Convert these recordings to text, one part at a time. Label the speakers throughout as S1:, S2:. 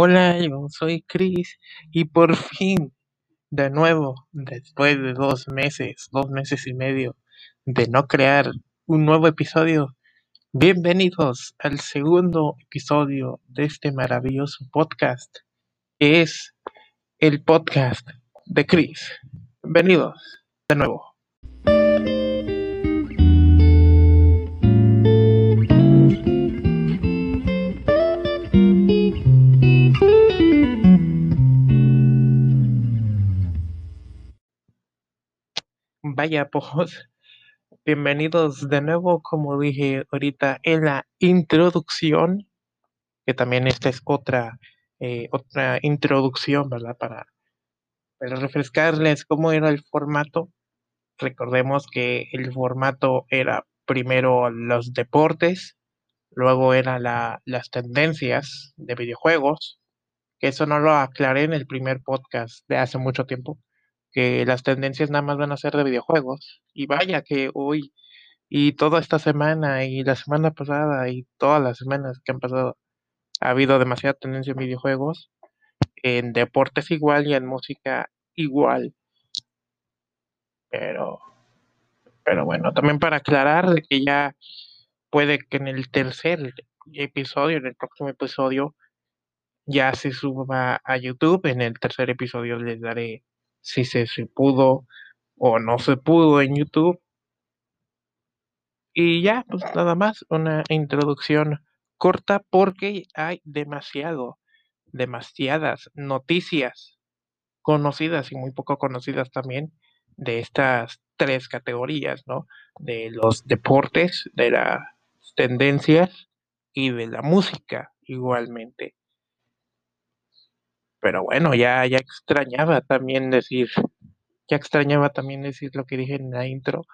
S1: Hola, yo soy Chris y por fin, de nuevo, después de dos meses, dos meses y medio de no crear un nuevo episodio, bienvenidos al segundo episodio de este maravilloso podcast, que es el podcast de Chris. Bienvenidos de nuevo. Vaya, pues, bienvenidos de nuevo, como dije ahorita en la introducción, que también esta es otra, eh, otra introducción, ¿verdad? Para, para refrescarles cómo era el formato. Recordemos que el formato era primero los deportes, luego eran la, las tendencias de videojuegos, que eso no lo aclaré en el primer podcast de hace mucho tiempo que las tendencias nada más van a ser de videojuegos. Y vaya que hoy y toda esta semana y la semana pasada y todas las semanas que han pasado ha habido demasiada tendencia en videojuegos, en deportes igual y en música igual. Pero, pero bueno, también para aclarar de que ya puede que en el tercer episodio, en el próximo episodio, ya se suba a YouTube. En el tercer episodio les daré si se, pudo o no se pudo en YouTube. Y ya, pues nada más, una introducción corta porque hay demasiado, demasiadas noticias conocidas y muy poco conocidas también de estas tres categorías, ¿no? De los deportes, de las tendencias y de la música igualmente. Pero bueno, ya, ya extrañaba también decir, ya extrañaba también decir lo que dije en la intro,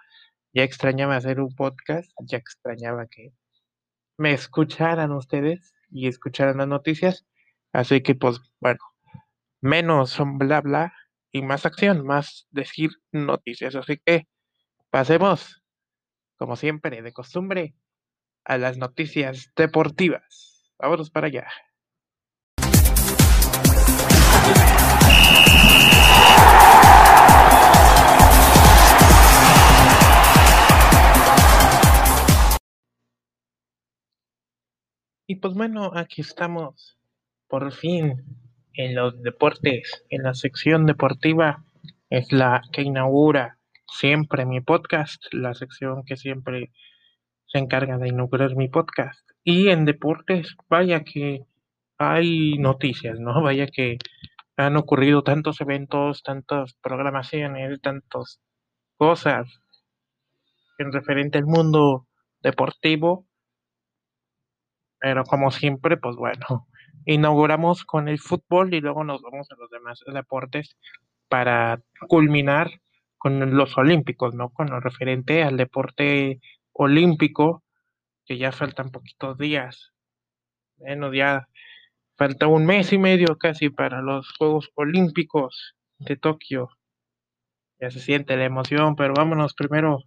S1: ya extrañaba hacer un podcast, ya extrañaba que me escucharan ustedes y escucharan las noticias. Así que pues bueno, menos bla bla y más acción, más decir noticias. Así que pasemos, como siempre, de costumbre, a las noticias deportivas. Vámonos para allá. Y pues bueno, aquí estamos por fin en los deportes, en la sección deportiva, es la que inaugura siempre mi podcast, la sección que siempre se encarga de inaugurar mi podcast. Y en deportes, vaya que hay noticias, ¿no? Vaya que han ocurrido tantos eventos, tantas programaciones, tantas cosas en referente al mundo deportivo pero como siempre, pues bueno, inauguramos con el fútbol y luego nos vamos a los demás deportes para culminar con los olímpicos, ¿no? Con lo referente al deporte olímpico, que ya faltan poquitos días. Bueno, ya falta un mes y medio casi para los Juegos Olímpicos de Tokio. Ya se siente la emoción, pero vámonos primero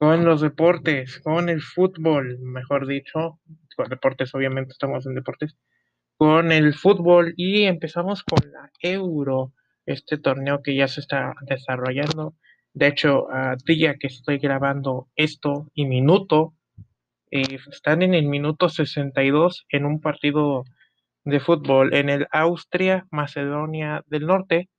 S1: con los deportes, con el fútbol, mejor dicho, con deportes, obviamente estamos en deportes, con el fútbol y empezamos con la Euro, este torneo que ya se está desarrollando. De hecho, a día que estoy grabando esto y minuto, eh, están en el minuto 62 en un partido de fútbol en el Austria, Macedonia del Norte,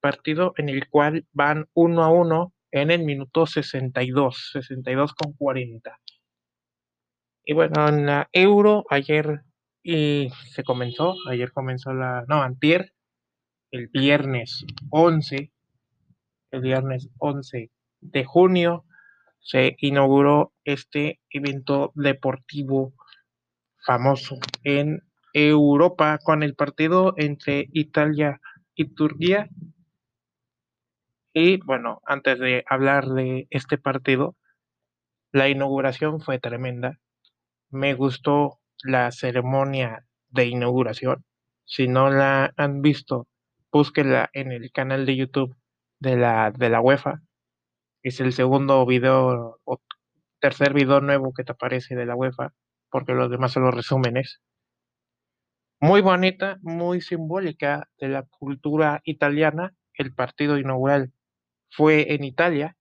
S1: partido en el cual van uno a uno en el minuto 62, 62 con 40. Y bueno, en la Euro ayer y se comenzó, ayer comenzó la, no, antier, el viernes 11, el viernes 11 de junio se inauguró este evento deportivo famoso en Europa con el partido entre Italia y Turquía y bueno, antes de hablar de este partido, la inauguración fue tremenda. Me gustó la ceremonia de inauguración. Si no la han visto, búsquenla en el canal de YouTube de la, de la UEFA. Es el segundo video o tercer video nuevo que te aparece de la UEFA, porque los demás son los resúmenes. muy bonita, muy simbólica de la cultura italiana. El partido inaugural fue en Italia.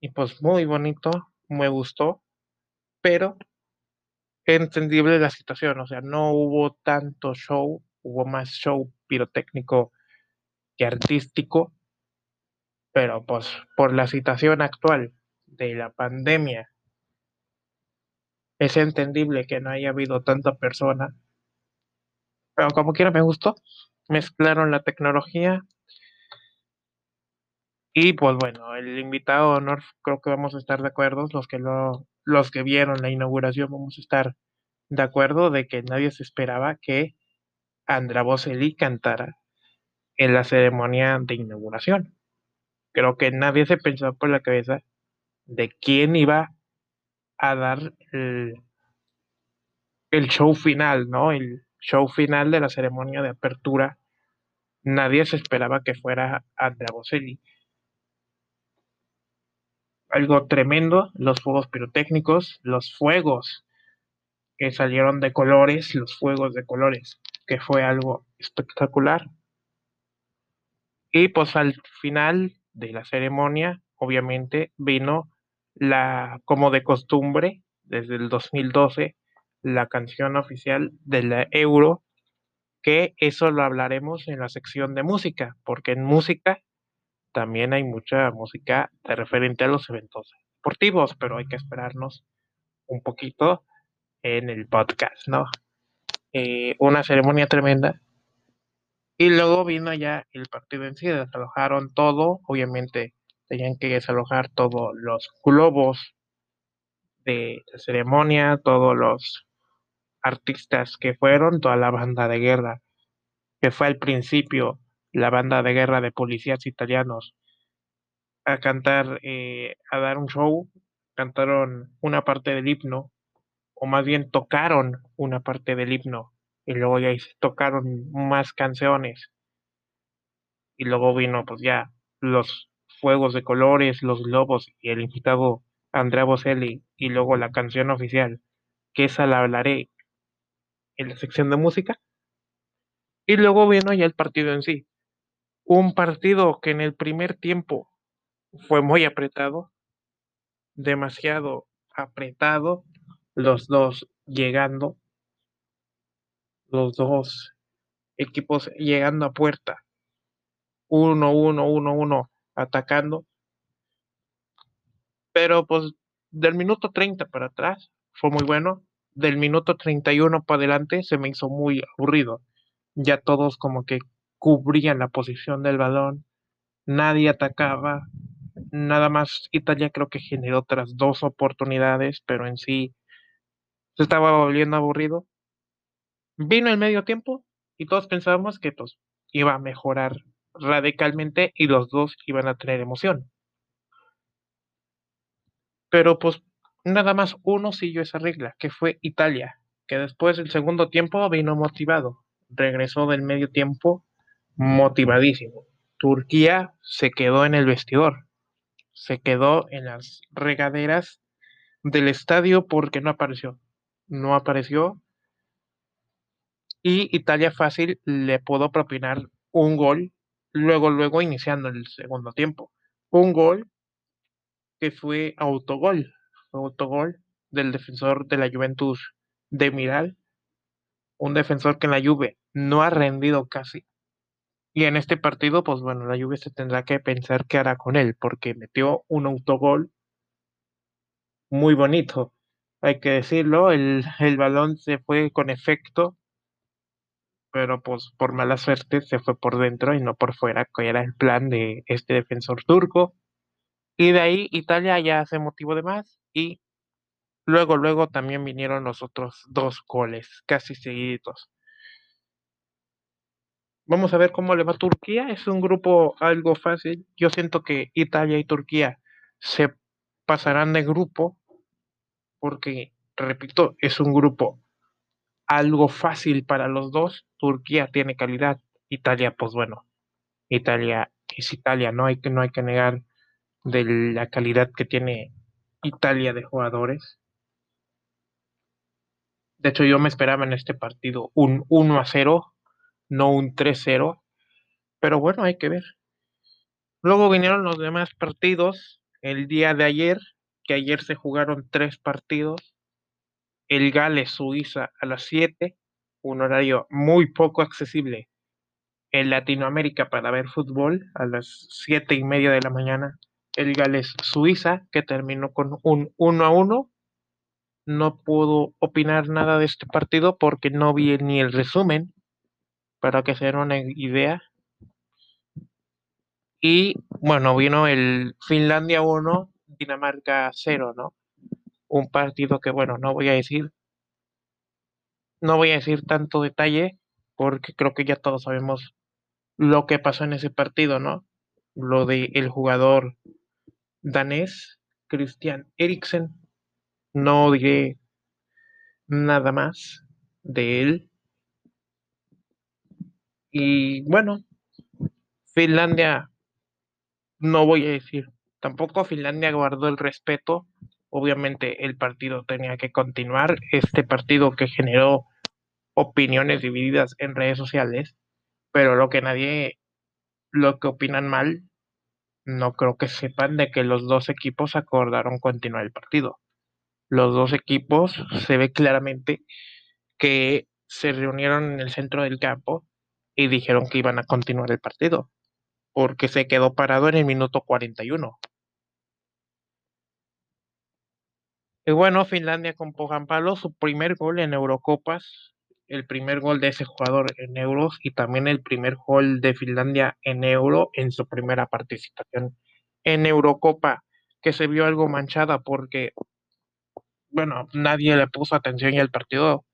S1: Y pues muy bonito, me gustó, pero entendible la situación, o sea, no hubo tanto show, hubo más show pirotécnico que artístico, pero pues por la situación actual de la pandemia es entendible que no haya habido tanta persona, pero como quiera me gustó, mezclaron la tecnología y pues bueno, el invitado de honor creo que vamos a estar de acuerdo, los que lo, los que vieron la inauguración vamos a estar de acuerdo de que nadie se esperaba que Andra Bocelli cantara en la ceremonia de inauguración. Creo que nadie se pensó por la cabeza de quién iba a dar el, el show final, ¿no? El show final de la ceremonia de apertura. Nadie se esperaba que fuera Andrea Bocelli. Algo tremendo, los fuegos pirotécnicos, los fuegos que salieron de colores, los fuegos de colores, que fue algo espectacular. Y pues al final de la ceremonia, obviamente, vino la, como de costumbre, desde el 2012, la canción oficial de la Euro, que eso lo hablaremos en la sección de música, porque en música también hay mucha música de referente a los eventos deportivos, pero hay que esperarnos un poquito en el podcast, ¿no? Eh, una ceremonia tremenda. Y luego vino ya el partido en sí, desalojaron todo, obviamente tenían que desalojar todos los globos de la ceremonia, todos los artistas que fueron, toda la banda de guerra, que fue al principio la banda de guerra de policías italianos, a cantar, eh, a dar un show, cantaron una parte del himno, o más bien tocaron una parte del himno, y luego ya tocaron más canciones, y luego vino pues ya los fuegos de colores, los globos y el invitado Andrea Bocelli, y luego la canción oficial, que esa la hablaré en la sección de música. Y luego vino ya el partido en sí. Un partido que en el primer tiempo fue muy apretado, demasiado apretado, los dos llegando, los dos equipos llegando a puerta, uno, uno, uno, uno, atacando. Pero pues del minuto 30 para atrás fue muy bueno, del minuto 31 para adelante se me hizo muy aburrido. Ya todos como que cubrían la posición del balón, nadie atacaba, nada más Italia creo que generó otras dos oportunidades, pero en sí se estaba volviendo aburrido. Vino el medio tiempo y todos pensábamos que pues iba a mejorar radicalmente y los dos iban a tener emoción. Pero pues nada más uno siguió esa regla, que fue Italia, que después del segundo tiempo vino motivado, regresó del medio tiempo motivadísimo. Turquía se quedó en el vestidor, se quedó en las regaderas del estadio porque no apareció. No apareció. Y Italia fácil le pudo propinar un gol, luego, luego iniciando el segundo tiempo. Un gol que fue autogol, autogol del defensor de la Juventus de Miral, un defensor que en la Juve no ha rendido casi. Y en este partido, pues bueno, la Juve se tendrá que pensar qué hará con él, porque metió un autogol muy bonito. Hay que decirlo, el, el balón se fue con efecto, pero pues por mala suerte se fue por dentro y no por fuera, que era el plan de este defensor turco. Y de ahí Italia ya se motivó de más y luego, luego también vinieron los otros dos goles, casi seguidos. Vamos a ver cómo le va Turquía. Es un grupo algo fácil. Yo siento que Italia y Turquía se pasarán de grupo porque, repito, es un grupo algo fácil para los dos. Turquía tiene calidad. Italia, pues bueno, Italia es Italia. No hay que, no hay que negar de la calidad que tiene Italia de jugadores. De hecho, yo me esperaba en este partido un 1 a 0, no un 3-0. Pero bueno, hay que ver. Luego vinieron los demás partidos el día de ayer, que ayer se jugaron tres partidos. El Gales-Suiza a las 7, un horario muy poco accesible en Latinoamérica para ver fútbol a las siete y media de la mañana. El Gales-Suiza, que terminó con un 1 a 1. No puedo opinar nada de este partido porque no vi ni el resumen, para que se den una idea. Y bueno, vino el Finlandia 1, Dinamarca 0, ¿no? Un partido que, bueno, no voy a decir, no voy a decir tanto detalle porque creo que ya todos sabemos lo que pasó en ese partido, ¿no? Lo de el jugador danés, Christian Eriksen. No diré nada más de él. Y bueno, Finlandia no voy a decir. Tampoco Finlandia guardó el respeto. Obviamente el partido tenía que continuar. Este partido que generó opiniones divididas en redes sociales, pero lo que nadie, lo que opinan mal, no creo que sepan de que los dos equipos acordaron continuar el partido. Los dos equipos se ve claramente que se reunieron en el centro del campo y dijeron que iban a continuar el partido porque se quedó parado en el minuto 41. Y bueno, Finlandia con Palo, su primer gol en Eurocopas, el primer gol de ese jugador en Euros y también el primer gol de Finlandia en Euro en su primera participación en Eurocopa, que se vio algo manchada porque, bueno, nadie le puso atención y al partido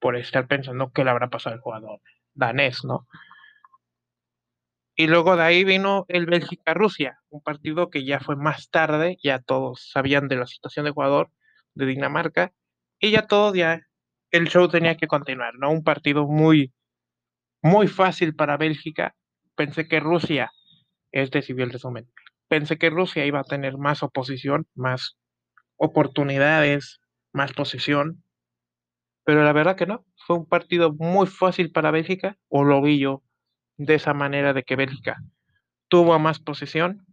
S1: por estar pensando que le habrá pasado al jugador danés, ¿no? Y luego de ahí vino el Bélgica-Rusia, un partido que ya fue más tarde, ya todos sabían de la situación de jugador de Dinamarca, y ya todos ya, el show tenía que continuar, ¿no? Un partido muy, muy fácil para Bélgica. Pensé que Rusia, este el resumen, pensé que Rusia iba a tener más oposición, más oportunidades, más posición, pero la verdad que no, fue un partido muy fácil para Bélgica, o lo vi yo de esa manera de que Bélgica tuvo más posesión.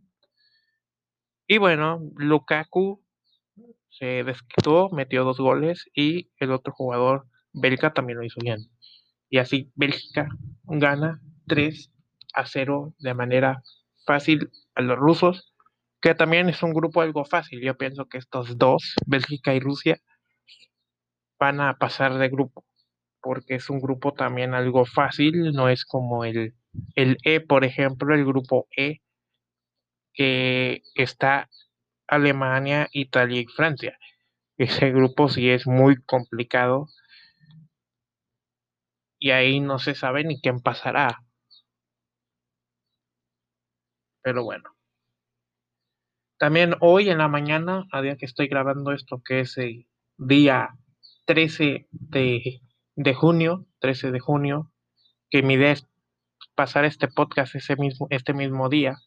S1: Y bueno, Lukaku se desquitó, metió dos goles y el otro jugador belga también lo hizo bien. Y así Bélgica gana 3 a 0 de manera fácil a los rusos, que también es un grupo algo fácil. Yo pienso que estos dos, Bélgica y Rusia, van a pasar de grupo porque es un grupo también algo fácil, no es como el, el E, por ejemplo, el grupo E, que está Alemania, Italia y Francia. Ese grupo sí es muy complicado y ahí no se sabe ni quién pasará. Pero bueno. También hoy en la mañana, a día que estoy grabando esto, que es el día 13 de junio, 13 de junio, que mi idea es pasar este podcast ese mismo, este mismo día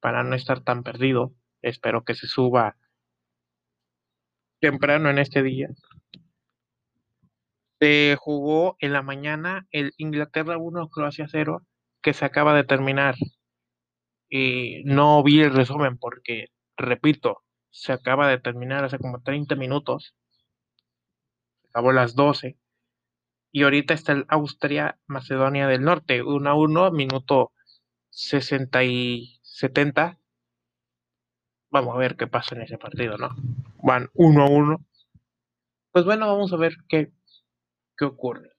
S1: para no estar tan perdido. Espero que se suba temprano en este día. Se jugó en la mañana el Inglaterra 1, Croacia 0, que se acaba de terminar. Y no vi el resumen porque, repito, se acaba de terminar hace como 30 minutos. Acabó a las 12 y ahorita está el Austria Macedonia del Norte, 1 a 1, minuto 60 y 70. Vamos a ver qué pasa en ese partido, ¿no? Van 1 a 1. Pues bueno, vamos a ver qué, qué ocurre.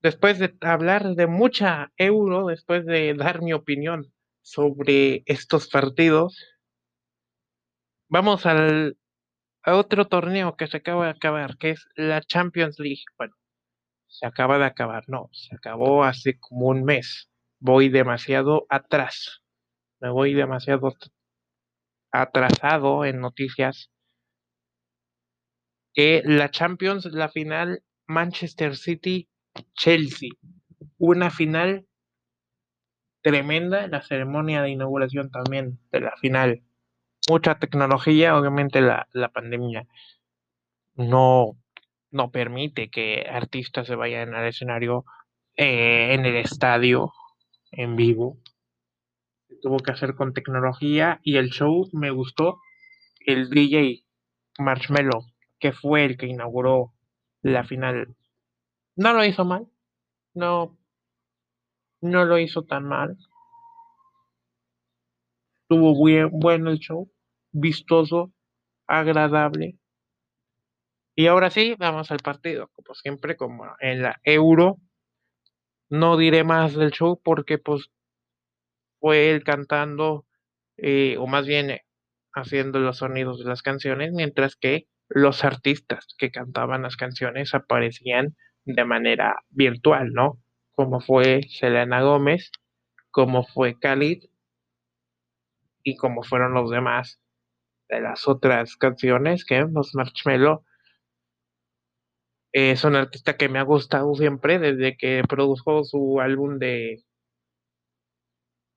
S1: Después de hablar de mucha euro, después de dar mi opinión sobre estos partidos, vamos al otro torneo que se acaba de acabar, que es la Champions League. Bueno, se acaba de acabar, no, se acabó hace como un mes. Voy demasiado atrás. Me voy demasiado atrasado en noticias. Que la Champions, la final Manchester City Chelsea. Una final tremenda, la ceremonia de inauguración también de la final mucha tecnología, obviamente la, la pandemia no, no permite que artistas se vayan al escenario eh, en el estadio en vivo. Tuvo que hacer con tecnología y el show me gustó. El DJ Marshmello, que fue el que inauguró la final, no lo hizo mal. No, no lo hizo tan mal. Tuvo bien, bueno el show, vistoso, agradable. Y ahora sí, vamos al partido, como siempre, como en la Euro. No diré más del show porque pues fue él cantando, eh, o más bien eh, haciendo los sonidos de las canciones, mientras que los artistas que cantaban las canciones aparecían de manera virtual, ¿no? Como fue Selena Gómez, como fue Khalid y como fueron los demás de las otras canciones que los Marshmello es un artista que me ha gustado siempre desde que produjo su álbum de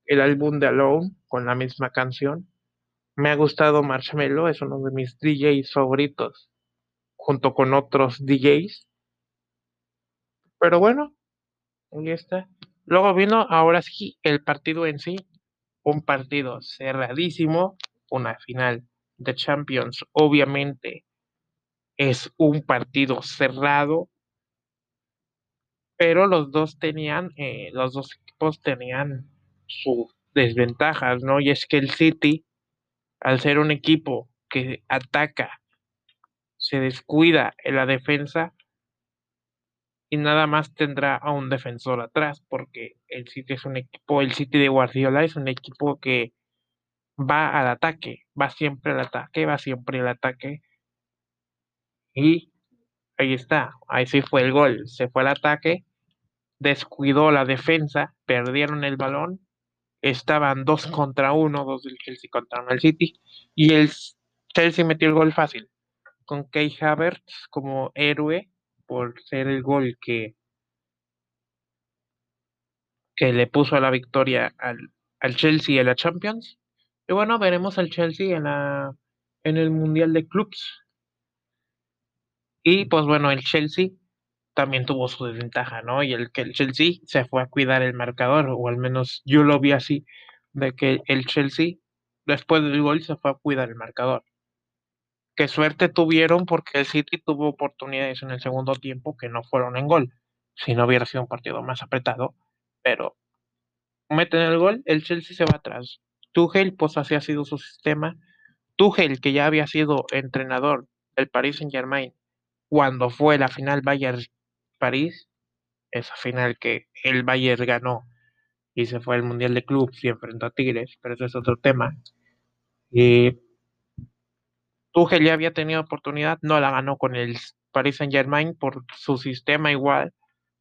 S1: el álbum de Alone con la misma canción. Me ha gustado Marshmello, es uno de mis DJs favoritos, junto con otros DJs. Pero bueno, ahí está. Luego vino ahora sí el partido en sí, un partido cerradísimo, una final de Champions, obviamente es un partido cerrado, pero los dos tenían, eh, los dos equipos tenían sus desventajas, ¿no? Y es que el City, al ser un equipo que ataca, se descuida en la defensa y nada más tendrá a un defensor atrás, porque el City es un equipo, el City de Guardiola es un equipo que va al ataque, va siempre al ataque, va siempre al ataque. Y ahí está, ahí sí fue el gol, se fue al ataque, descuidó la defensa, perdieron el balón, estaban dos contra uno, dos del Chelsea contra uno del City, y el Chelsea metió el gol fácil, con Kay Havertz como héroe por ser el gol que, que le puso a la victoria al, al Chelsea en la Champions. Y bueno, veremos al Chelsea en, la, en el Mundial de Clubs. Y pues bueno, el Chelsea también tuvo su desventaja, ¿no? Y el que el Chelsea se fue a cuidar el marcador, o al menos yo lo vi así, de que el Chelsea después del gol se fue a cuidar el marcador. Qué suerte tuvieron porque el City tuvo oportunidades en el segundo tiempo que no fueron en gol. Si no hubiera sido un partido más apretado, pero meten el gol, el Chelsea se va atrás. Tuchel, pues así ha sido su sistema. Tuchel, que ya había sido entrenador del Paris Saint Germain cuando fue la final Bayern-París, esa final que el Bayern ganó y se fue al Mundial de Clubs y enfrentó a Tigres, pero eso es otro tema. Y Tuchel ya había tenido oportunidad, no la ganó con el Paris Saint Germain por su sistema igual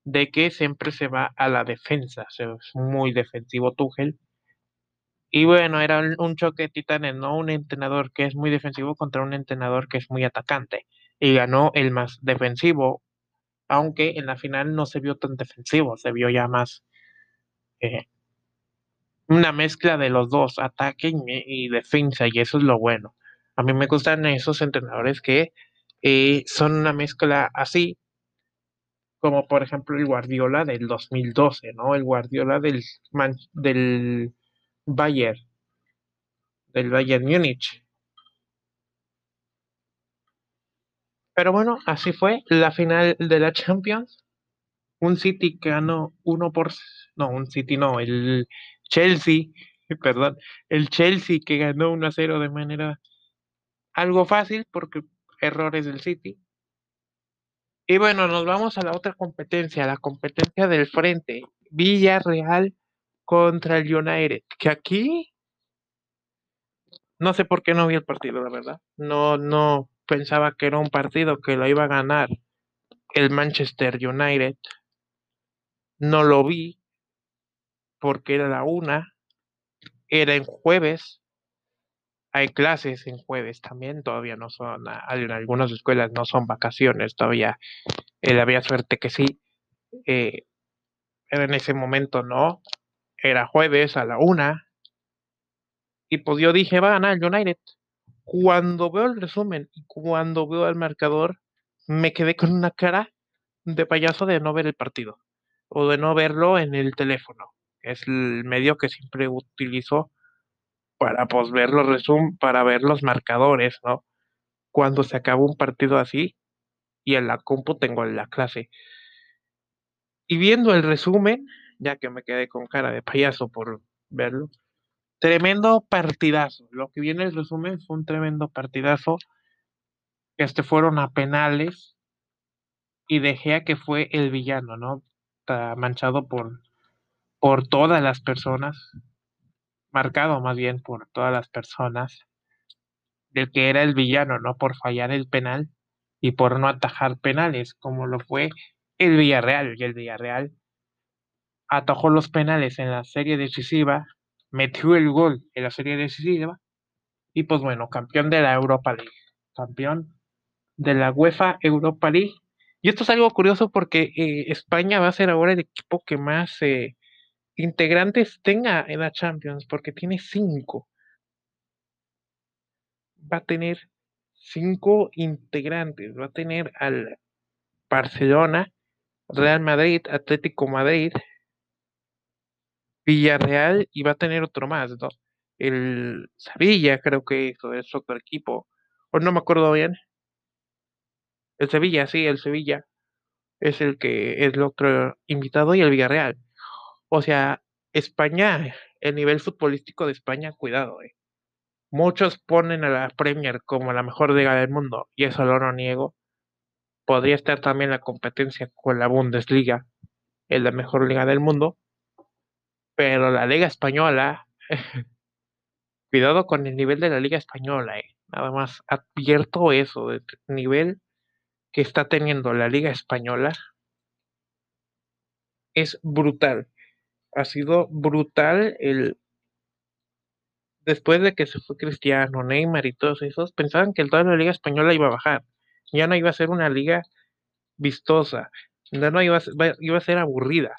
S1: de que siempre se va a la defensa, es muy defensivo Tuchel. Y bueno, era un choque de titanes, ¿no? Un entrenador que es muy defensivo contra un entrenador que es muy atacante. Y ganó el más defensivo, aunque en la final no se vio tan defensivo, se vio ya más eh, una mezcla de los dos, ataque y, defensa, y eso es lo bueno. A mí me gustan esos entrenadores que eh, son una mezcla así, como por ejemplo el Guardiola del 2012, ¿no? El Guardiola del, del Bayern, del Bayern Múnich. Pero bueno, así fue la final de la Champions. Un City que ganó uno por... No, un City no, el Chelsea, perdón, el Chelsea que ganó 1 a 0 de manera algo fácil porque errores del City. Y bueno, nos vamos a la otra competencia, la competencia del frente. Villarreal contra el United, que aquí no sé por qué no vi el partido, la verdad. No, no pensaba que era un partido que lo iba a ganar el Manchester United. No lo vi porque era la una, era en jueves. Hay clases en jueves también, todavía no son, en algunas escuelas no son vacaciones, todavía había suerte que sí. Eh, pero en ese momento no, era jueves a la una. Y pues yo dije, va a ganar el United. Cuando veo el resumen y cuando veo el marcador, me quedé con una cara de payaso de no ver el partido o de no verlo en el teléfono. Es el medio que siempre utilizo para pues, ver los resum para ver los marcadores, ¿no? Cuando se acaba un partido así y en la compu tengo la clase. Y viendo el resumen, ya que me quedé con cara de payaso por verlo, tremendo partidazo. Lo que viene el resumen fue un tremendo partidazo. Este fueron a penales y dejé a que fue el villano, ¿no? Está manchado por, por todas las personas, marcado más bien por todas las personas, del que era el villano, ¿no? Por fallar el penal y por no atajar penales, como lo fue el Villarreal. Y el Villarreal atajó los penales en la serie decisiva, metió el gol en la serie decisiva y pues bueno, campeón de la Europa League, campeón de la UEFA Europa League. Y esto es algo curioso porque eh, España va a ser ahora el equipo que más eh, integrantes tenga en la Champions, porque tiene cinco. Va a tener cinco integrantes. Va a tener al Barcelona, Real Madrid, Atlético Madrid, Villarreal y va a tener otro más. El Sevilla, creo que es otro equipo. O no me acuerdo bien. El Sevilla, sí, el Sevilla es el que es el otro invitado y el Villarreal. O sea, España, el nivel futbolístico de España, cuidado, eh. Muchos ponen a la Premier como la mejor liga del mundo, y eso lo no niego. Podría estar también la competencia con la Bundesliga, en la mejor liga del mundo. Pero la Liga Española, cuidado con el nivel de la Liga Española, eh. Nada más advierto eso, del nivel que está teniendo la Liga Española es brutal. Ha sido brutal el después de que se fue Cristiano, Neymar y todos esos, pensaban que toda la liga española iba a bajar. Ya no iba a ser una liga vistosa, ya no iba a ser, iba a ser aburrida.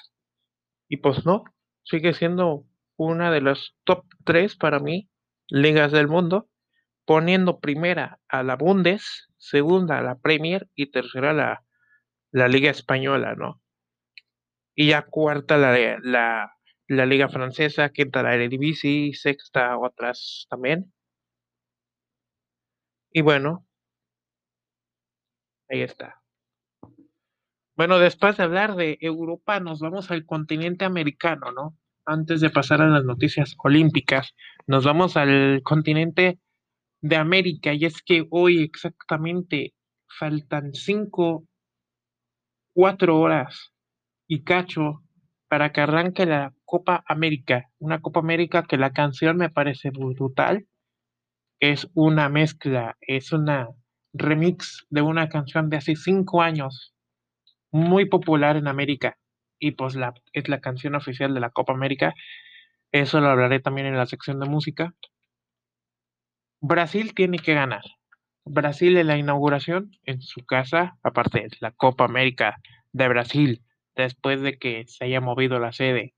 S1: Y pues no, sigue siendo una de las top 3 para mí ligas del mundo, poniendo primera a la Bundes, segunda a la Premier y tercera la, la Liga Española, ¿no? Y ya cuarta la, la, la Liga Francesa, quinta la Eredivisie, sexta otras también. Y bueno, ahí está. Bueno, después de hablar de Europa, nos vamos al continente americano, ¿no? Antes de pasar a las noticias olímpicas, nos vamos al continente de América y es que hoy exactamente faltan cinco, cuatro horas y cacho para que arranque la Copa América, una Copa América que la canción me parece brutal, es una mezcla, es una remix de una canción de hace cinco años, muy popular en América y pues la, es la canción oficial de la Copa América, eso lo hablaré también en la sección de música, Brasil tiene que ganar. Brasil en la inauguración en su casa, aparte de la Copa América de Brasil, después de que se haya movido la sede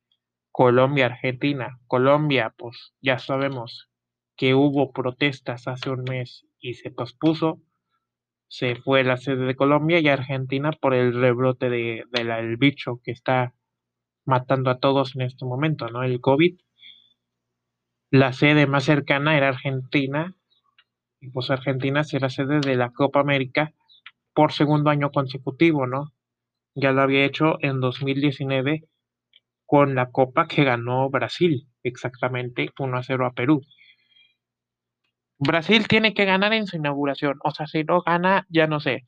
S1: Colombia-Argentina. Colombia, pues ya sabemos que hubo protestas hace un mes y se pospuso. Se fue la sede de Colombia y Argentina por el rebrote del de, bicho que está matando a todos en este momento, ¿no? El COVID la sede más cercana era Argentina, y pues Argentina será sede de la Copa América por segundo año consecutivo, ¿no? Ya lo había hecho en 2019 con la Copa que ganó Brasil, exactamente 1 a 0 a Perú. Brasil tiene que ganar en su inauguración, o sea, si no gana, ya no sé.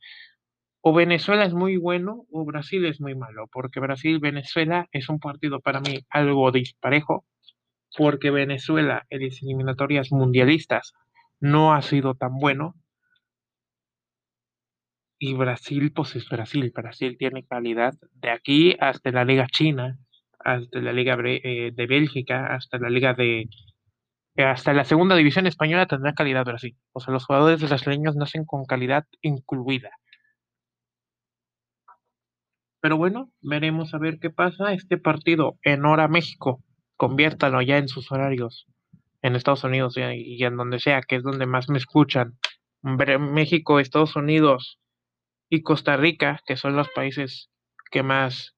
S1: O Venezuela es muy bueno o Brasil es muy malo, porque Brasil-Venezuela es un partido para mí algo disparejo, porque Venezuela en las eliminatorias mundialistas no ha sido tan bueno. Y Brasil, pues es Brasil. Brasil tiene calidad de aquí hasta la Liga China, hasta la Liga eh, de Bélgica, hasta la Liga de. Hasta la segunda división española tendrá calidad Brasil. O sea, los jugadores brasileños nacen con calidad incluida. Pero bueno, veremos a ver qué pasa. Este partido en hora México conviértalo ya en sus horarios en Estados Unidos y, en donde sea, que es donde más me escuchan. México, Estados Unidos, y Costa Rica, que son los países que más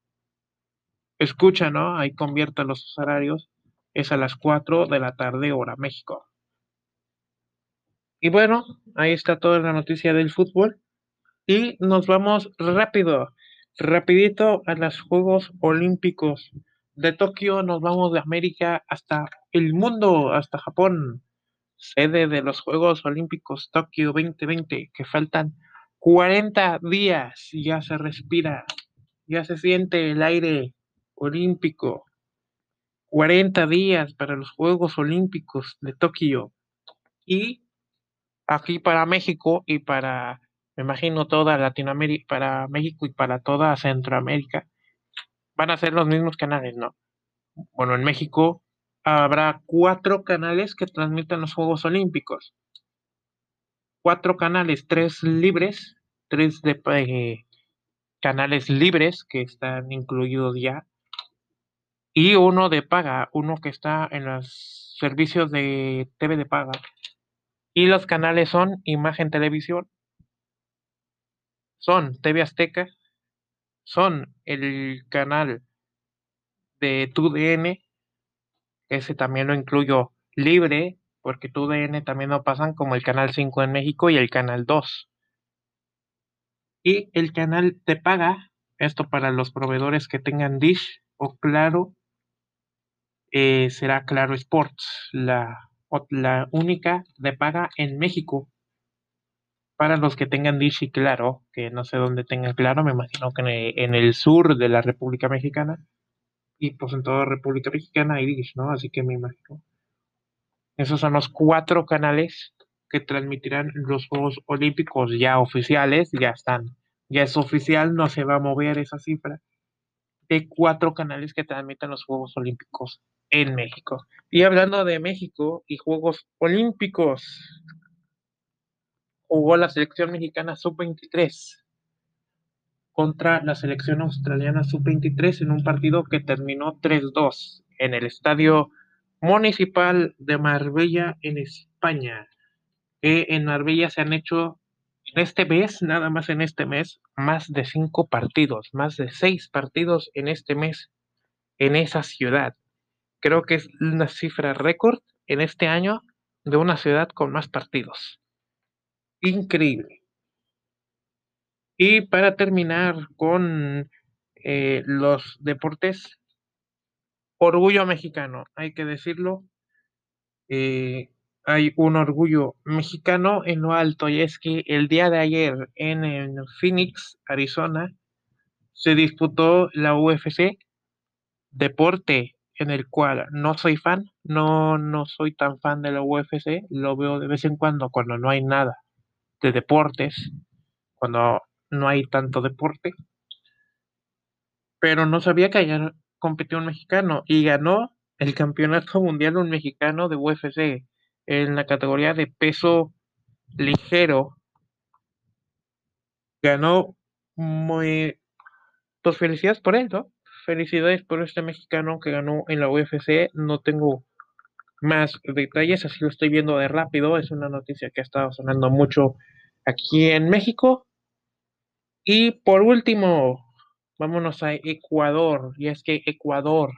S1: escuchan, ¿no? Ahí convierten los horarios, es a las 4 de la tarde hora México. Y bueno, ahí está toda la noticia del fútbol. Y nos vamos rápido, rapidito a los Juegos Olímpicos de Tokio. Nos vamos de América hasta el mundo, hasta Japón, sede de los Juegos Olímpicos Tokio 2020, que faltan 40 días. Ya se respira, ya se siente el aire olímpico. 40 días para los Juegos Olímpicos de Tokio. Y aquí para México y para, me imagino, toda Latinoamérica, para México y para toda Centroamérica, van a ser los mismos canales, ¿no? Bueno, en México habrá cuatro canales que transmiten los Juegos Olímpicos. Cuatro canales, tres libres, tres de eh, canales libres que están incluidos ya, y uno de paga, uno que está en los servicios de TV de paga. Y los canales son Imagen Televisión, son TV Azteca, son el canal de TUDN, ese también lo incluyo libre, porque TUDN también lo pasan como el canal 5 en México y el canal 2. Y el canal de paga, esto para los proveedores que tengan Dish o Claro, eh, será Claro Sports, la la única de paga en México. Para los que tengan Dish y Claro, que no sé dónde tengan Claro, me imagino que en el, sur de la República Mexicana. Y pues en toda República Mexicana hay Dish, ¿no? Así que me imagino. Esos son los cuatro canales que transmitirán los Juegos Olímpicos ya oficiales, ya están, ya es oficial, no se va a mover esa cifra, de cuatro canales que transmiten los Juegos Olímpicos en México. Y hablando de México y Juegos Olímpicos, jugó la selección mexicana sub-23 contra la selección australiana sub-23 en un partido que terminó 3-2 en el estadio municipal de Marbella en España. en Marbella se han hecho en este mes, nada más en este mes, más de cinco partidos, más de seis partidos en este mes en esa ciudad creo que es una cifra récord en este año de una ciudad con más partidos. Increíble. Y para terminar con eh, los deportes, orgullo mexicano, hay que decirlo. Eh, hay un orgullo mexicano en lo alto y es que el día de ayer en Phoenix, Arizona, se disputó la UFC, deporte en el cual no soy fan, no, no soy tan fan de la UFC, lo veo de vez en cuando cuando no hay nada de deportes, cuando no hay tanto deporte, pero no sabía que competió un mexicano y ganó el campeonato mundial un mexicano de UFC en la categoría de peso ligero. Ganó muy... Pues felicidades por él, ¿no? Felicidades por este mexicano que ganó en la UFC. No tengo más detalles, así lo estoy viendo de rápido. Es una noticia que ha estado sonando mucho aquí en México. Y por último, vámonos a Ecuador. Y es que Ecuador,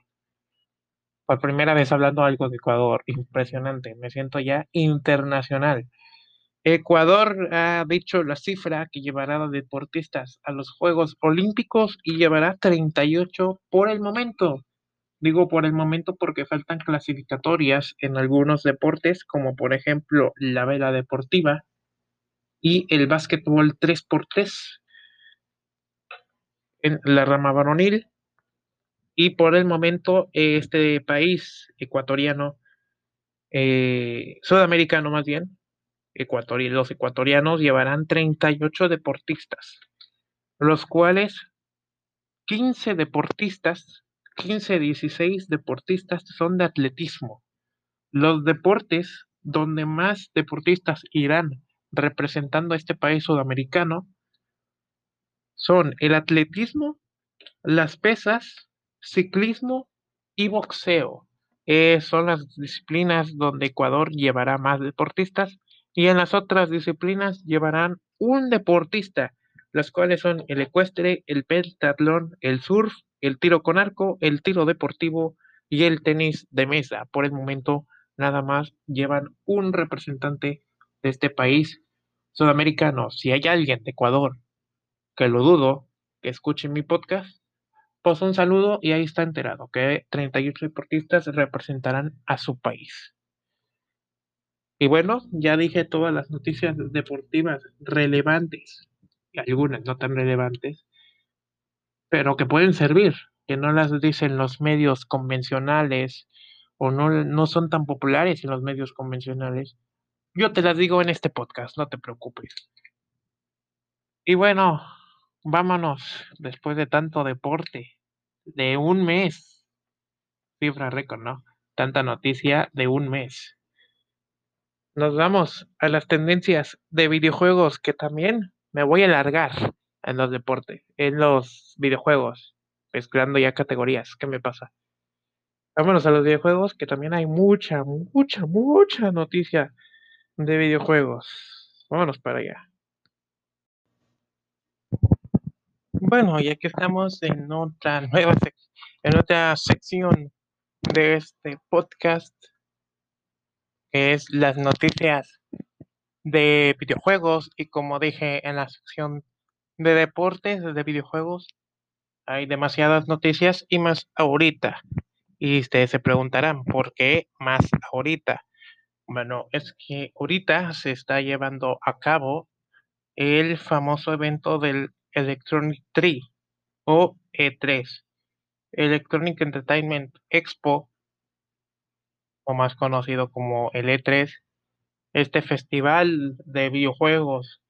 S1: por primera vez hablando algo de Ecuador, impresionante. Me siento ya internacional. Ecuador ha dicho la cifra que llevará a deportistas a los Juegos Olímpicos y llevará 38 por el momento. Digo por el momento porque faltan clasificatorias en algunos deportes, como por ejemplo la vela deportiva y el básquetbol 3x3 en la rama varonil. Y por el momento este país ecuatoriano, eh, sudamericano más bien, los ecuatorianos llevarán 38 deportistas, los cuales 15 deportistas, 15, 16 deportistas son de atletismo. Los deportes donde más deportistas irán representando a este país sudamericano son el atletismo, las pesas, ciclismo y boxeo. Eh, son las disciplinas donde Ecuador llevará más deportistas y en las otras disciplinas llevarán un deportista. las cuales son el ecuestre, el pentatlón, el surf, el tiro con arco, el tiro deportivo y el tenis de mesa. Por el momento, nada más llevan un representante de este país sudamericano. Si hay alguien de Ecuador, que lo dudo, que escuche mi podcast, pues un saludo y ahí está enterado que 38 deportistas representarán a su país. Y bueno, ya dije todas las noticias deportivas relevantes, y algunas no tan relevantes, pero que pueden servir, que no las dicen los medios convencionales o no, no son tan populares en los medios convencionales. Yo te las digo en este podcast, no te preocupes. Y bueno, vámonos después de tanto deporte, de un mes. Cifra récord, ¿no? Tanta noticia de un mes. Nos vamos a las tendencias de videojuegos que también me voy a alargar en los deportes, en los videojuegos, mezclando ya categorías. ¿Qué me pasa? Vámonos a los videojuegos, que también hay mucha, mucha, mucha noticia de videojuegos. Vámonos para allá. Bueno, ya que estamos en otra nueva en otra sección de este podcast, que es las noticias de videojuegos y como dije en la sección de deportes de videojuegos, hay demasiadas noticias y más ahorita. Y ustedes se preguntarán, ¿por qué más ahorita? Bueno, es que ahorita se está llevando a cabo el famoso evento del Electronic Tree o E3, Electronic Entertainment Expo, o más conocido como el E3, este festival de videojuegos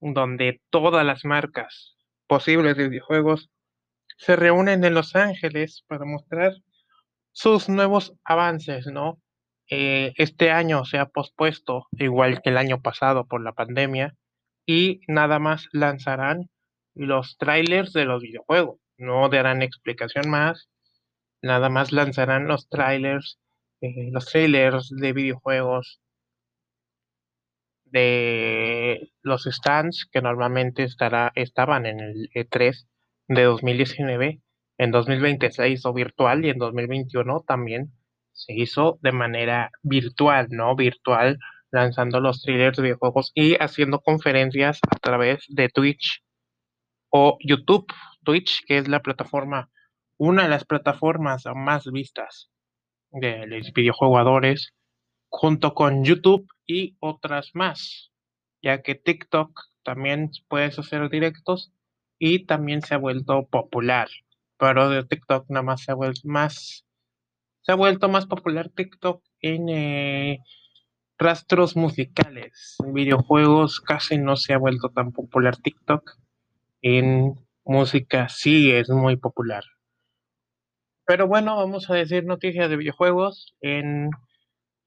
S1: donde todas las marcas posibles de videojuegos se reúnen en Los Ángeles para mostrar sus nuevos avances, ¿no? Eh, este año se ha pospuesto, igual que el año pasado por la pandemia, y nada más lanzarán los trailers de los videojuegos. No darán explicación más, nada más lanzarán los trailers, eh, los trailers de videojuegos de los stands que normalmente estará, estaban en el E3 de 2019. En 2020 se hizo virtual y en 2021 también se hizo de manera virtual, ¿no? Virtual, lanzando los trailers de videojuegos y haciendo conferencias a través de Twitch o YouTube, Twitch, que es la plataforma, una de las plataformas más vistas de los videojugadores, junto con YouTube y otras más, ya que TikTok también puedes hacer directos y también se ha vuelto popular, pero de TikTok nada más se ha vuelto más, se ha vuelto más popular TikTok en eh, rastros musicales, en videojuegos casi no se ha vuelto tan popular TikTok en música sí es muy popular. Pero bueno, vamos a decir noticias de videojuegos. En,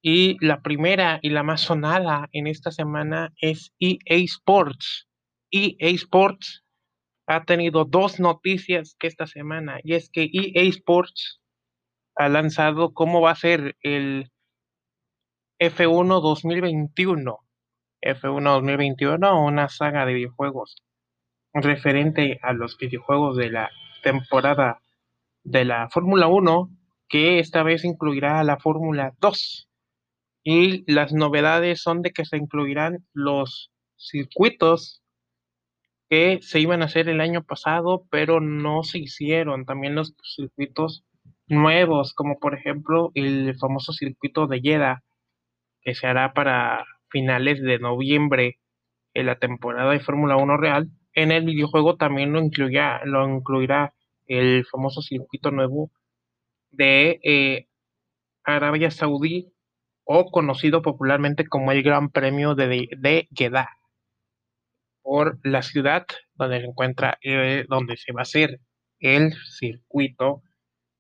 S1: y la primera y la más sonada en esta semana es EA Sports. EA Sports ha tenido dos noticias esta semana. Y es que EA Sports ha lanzado cómo va a ser el F1 2021. F1 2021, una saga de videojuegos referente a los videojuegos de la temporada de la Fórmula 1, que esta vez incluirá la Fórmula 2. Y las novedades son de que se incluirán los circuitos que se iban a hacer el año pasado, pero no se hicieron. También los circuitos nuevos, como por ejemplo el famoso circuito de Jeddah, que se hará para finales de noviembre en la temporada de Fórmula 1 real en el videojuego también lo, lo incluirá el famoso circuito nuevo de eh, Arabia Saudí o conocido popularmente como el Gran Premio de, de Jeddah por la ciudad donde se encuentra, eh, donde se va a hacer el circuito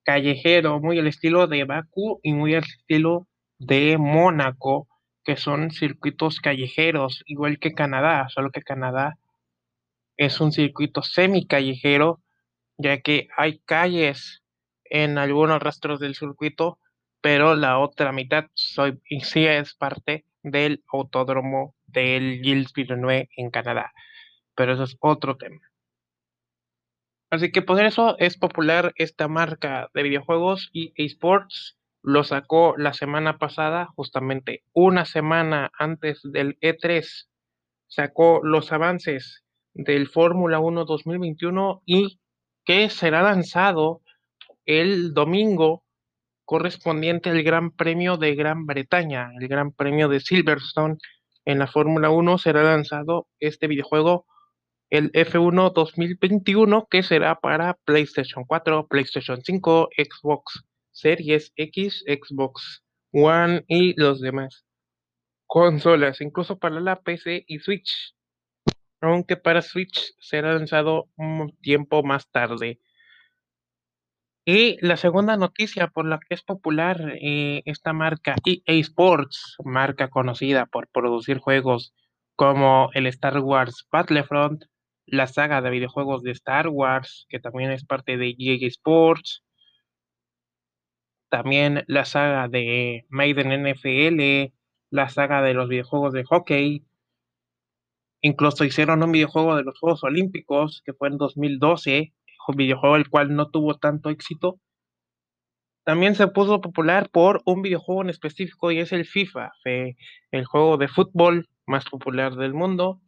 S1: callejero, muy al estilo de Bakú y muy al estilo de Mónaco, que son circuitos callejeros, igual que Canadá, solo que Canadá es un circuito semi callejero, ya que hay calles en algunos rastros del circuito, pero la otra mitad sí es parte del autódromo del Gilles Villeneuve en Canadá. pero eso es otro tema. Así que por eso es popular esta marca de videojuegos y esports. Lo sacó la semana pasada, justamente una semana antes del E3. Sacó los avances del Fórmula 1 2021 y que será lanzado el domingo correspondiente al Gran Premio de Gran Bretaña, el Gran Premio de Silverstone en la Fórmula 1 será lanzado este videojuego el F1 2021 que será para PlayStation 4, PlayStation 5, Xbox Series X, Xbox One y los demás consolas, incluso para la PC y Switch. Aunque para Switch será lanzado un tiempo más tarde. Y la segunda noticia por la que es popular eh, esta marca EA Sports, marca conocida por producir juegos como el Star Wars Battlefront, la saga de videojuegos de Star Wars, que también es parte de EA Sports, también la saga de Maiden NFL, la saga de los videojuegos de hockey, incluso hicieron un videojuego de los Juegos Olímpicos, que fue en 2012, un videojuego el cual no tuvo tanto éxito. También se puso popular por un videojuego en específico y es el FIFA, el juego de fútbol más popular del mundo.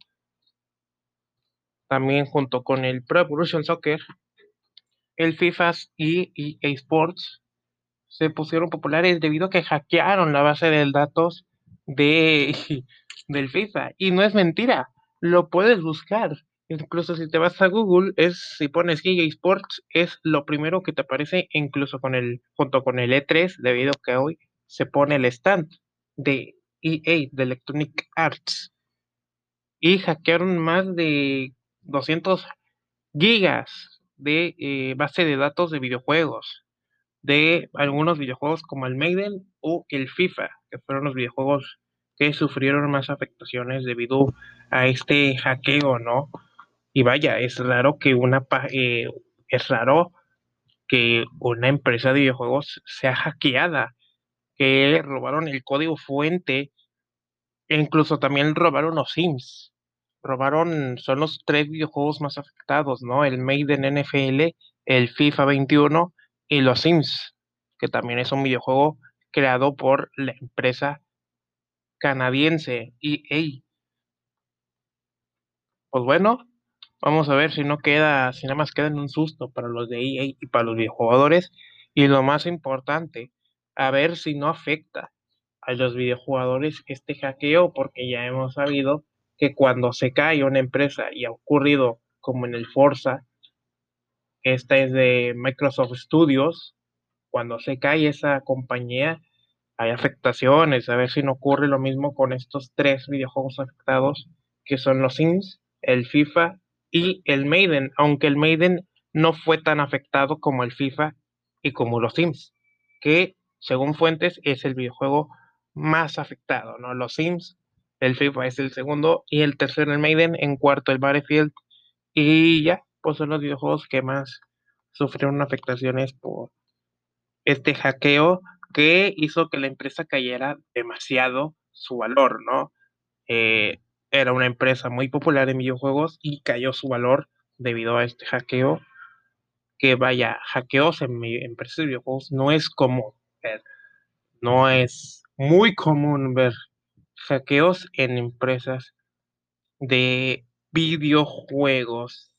S1: También junto con el Pro Evolution Soccer, el FIFA y EA Sports se pusieron populares debido a que hackearon la base de datos de, del FIFA. Y no es mentira, lo puedes buscar. Incluso si te vas a Google, es si pones EA Sports, es lo primero que te aparece, incluso con el, junto con el E3, debido a que hoy se pone el stand de EA, de Electronic Arts. Y hackearon más de 200 gigas de eh, base de datos de videojuegos, de algunos videojuegos como el Maiden o el FIFA, que fueron los videojuegos que sufrieron más afectaciones debido a este hackeo, ¿no? Y vaya, es raro que una eh, es raro que una empresa de videojuegos sea hackeada, que robaron el código fuente, e incluso también robaron los Sims. Robaron, son los tres videojuegos más afectados, ¿no? El Maiden NFL, el FIFA 21 y los Sims, que también es un videojuego creado por la empresa canadiense EA. Pues bueno, Vamos a ver si no queda, si nada más queda en un susto para los de EA y para los videojugadores. Y lo más importante, a ver si no afecta a los videojugadores este hackeo, porque ya hemos sabido que cuando se cae una empresa y ha ocurrido como en el Forza, esta es de Microsoft Studios, cuando se cae esa compañía hay afectaciones, a ver si no ocurre lo mismo con estos tres videojuegos afectados, que son los Sims, el FIFA y el Maiden, aunque el Maiden no fue tan afectado como el FIFA y como los Sims, que según fuentes es el videojuego más afectado, ¿no? Los Sims, el FIFA es el segundo y el tercero el Maiden, en cuarto el Battlefield y ya, pues son los videojuegos que más sufrieron afectaciones por este hackeo que hizo que la empresa cayera demasiado su valor, ¿no? Eh, era una empresa muy popular en videojuegos y cayó su valor debido a este hackeo. Que vaya, hackeos en empresas de videojuegos no es común ver, no es muy común ver hackeos en empresas de videojuegos.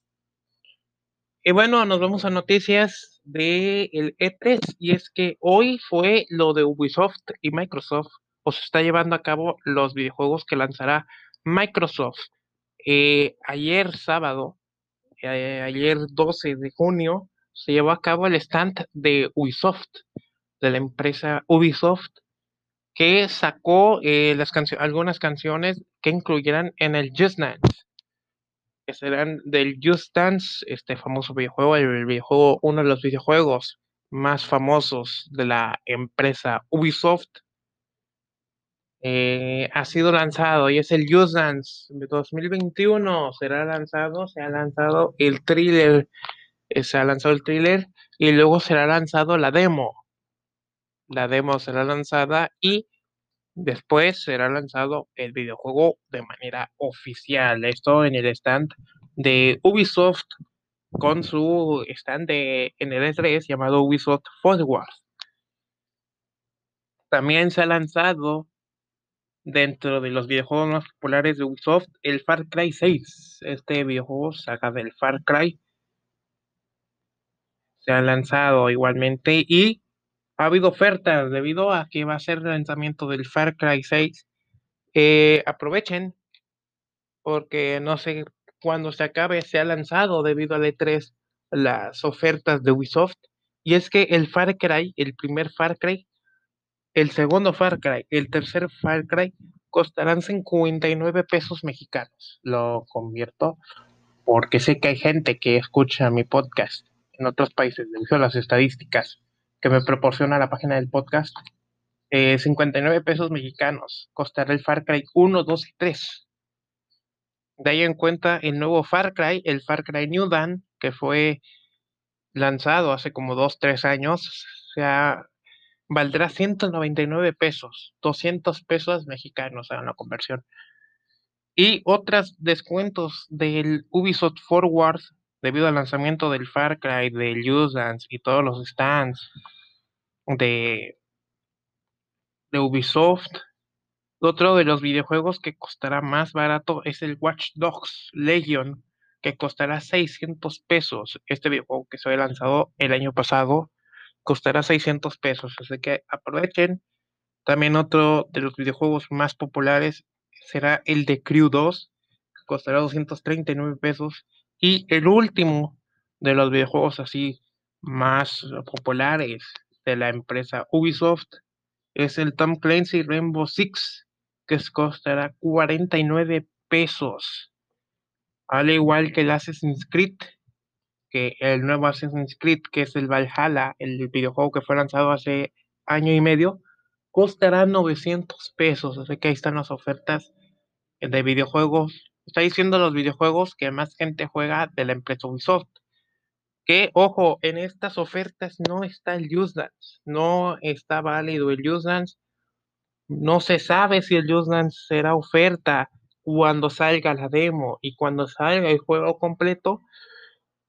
S1: Y bueno, nos vamos a noticias del E3 y es que hoy fue lo de Ubisoft y Microsoft, o se está llevando a cabo los videojuegos que lanzará Microsoft. Eh, ayer sábado, eh, ayer 12 de junio, se llevó a cabo el stand de Ubisoft, de la empresa Ubisoft, que sacó eh, algunas canciones que incluyeran en el Just Dance, que serán del Just Dance, este famoso videojuego, el videojuego, uno de los videojuegos más famosos de la empresa Ubisoft, eh, ha sido lanzado y es el Just Dance de 2021. Será lanzado, se ha lanzado el thriller, eh, se ha lanzado el thriller y luego será lanzado la demo. La demo será lanzada y Después será lanzado el videojuego de manera oficial. Esto en el stand de Ubisoft con su stand de, en el E3 llamado Ubisoft Forward. También se ha lanzado dentro de los videojuegos más populares de Ubisoft el Far Cry 6. Este videojuego saca del Far Cry. Se ha lanzado igualmente y ha habido ofertas debido a que va a ser el lanzamiento del Far Cry 6. Eh, aprovechen porque no sé cuándo se acabe, se ha lanzado debido al E3 las ofertas de Ubisoft. Y es que el Far Cry, el primer Far Cry, el segundo Far Cry, el tercer Far Cry, costarán 59 pesos mexicanos. Lo convierto porque sé que hay gente que escucha mi podcast en otros países, debido a las estadísticas que me proporciona la página del podcast. 59 eh, pesos mexicanos costará el Far Cry 1, 2 y 3. De ahí en cuenta el nuevo Far Cry, el Far Cry New Dawn, que fue lanzado hace como 2, 3 años, sea, valdrá 199 pesos, 200 pesos mexicanos a una conversión. Y otros descuentos del Ubisoft Forward debido al lanzamiento del Far Cry, del Dance y todos los stands de, de Ubisoft. Otro de los videojuegos que costará más barato es el Watch Dogs Legion, que costará 600 pesos. Este videojuego que se había lanzado el año pasado costará 600 pesos, así que aprovechen. También otro de los videojuegos más populares será el de Crew 2, que costará 239 pesos. Y el último de los videojuegos así más populares de la empresa Ubisoft es el Tom Clancy Rainbow Six, que costará 49 pesos. Al igual que el Assassin's Creed, que el nuevo Assassin's Creed, que es el Valhalla, el videojuego que fue lanzado hace año y medio, costará 900 pesos. Así que ahí están las ofertas de videojuegos está diciendo los videojuegos que más gente juega de la empresa Ubisoft. Que, ojo, en estas ofertas no está el Just Dance, no está válido el Just Dance. No se sabe si el Just Dance será oferta cuando salga la demo y cuando salga el juego completo.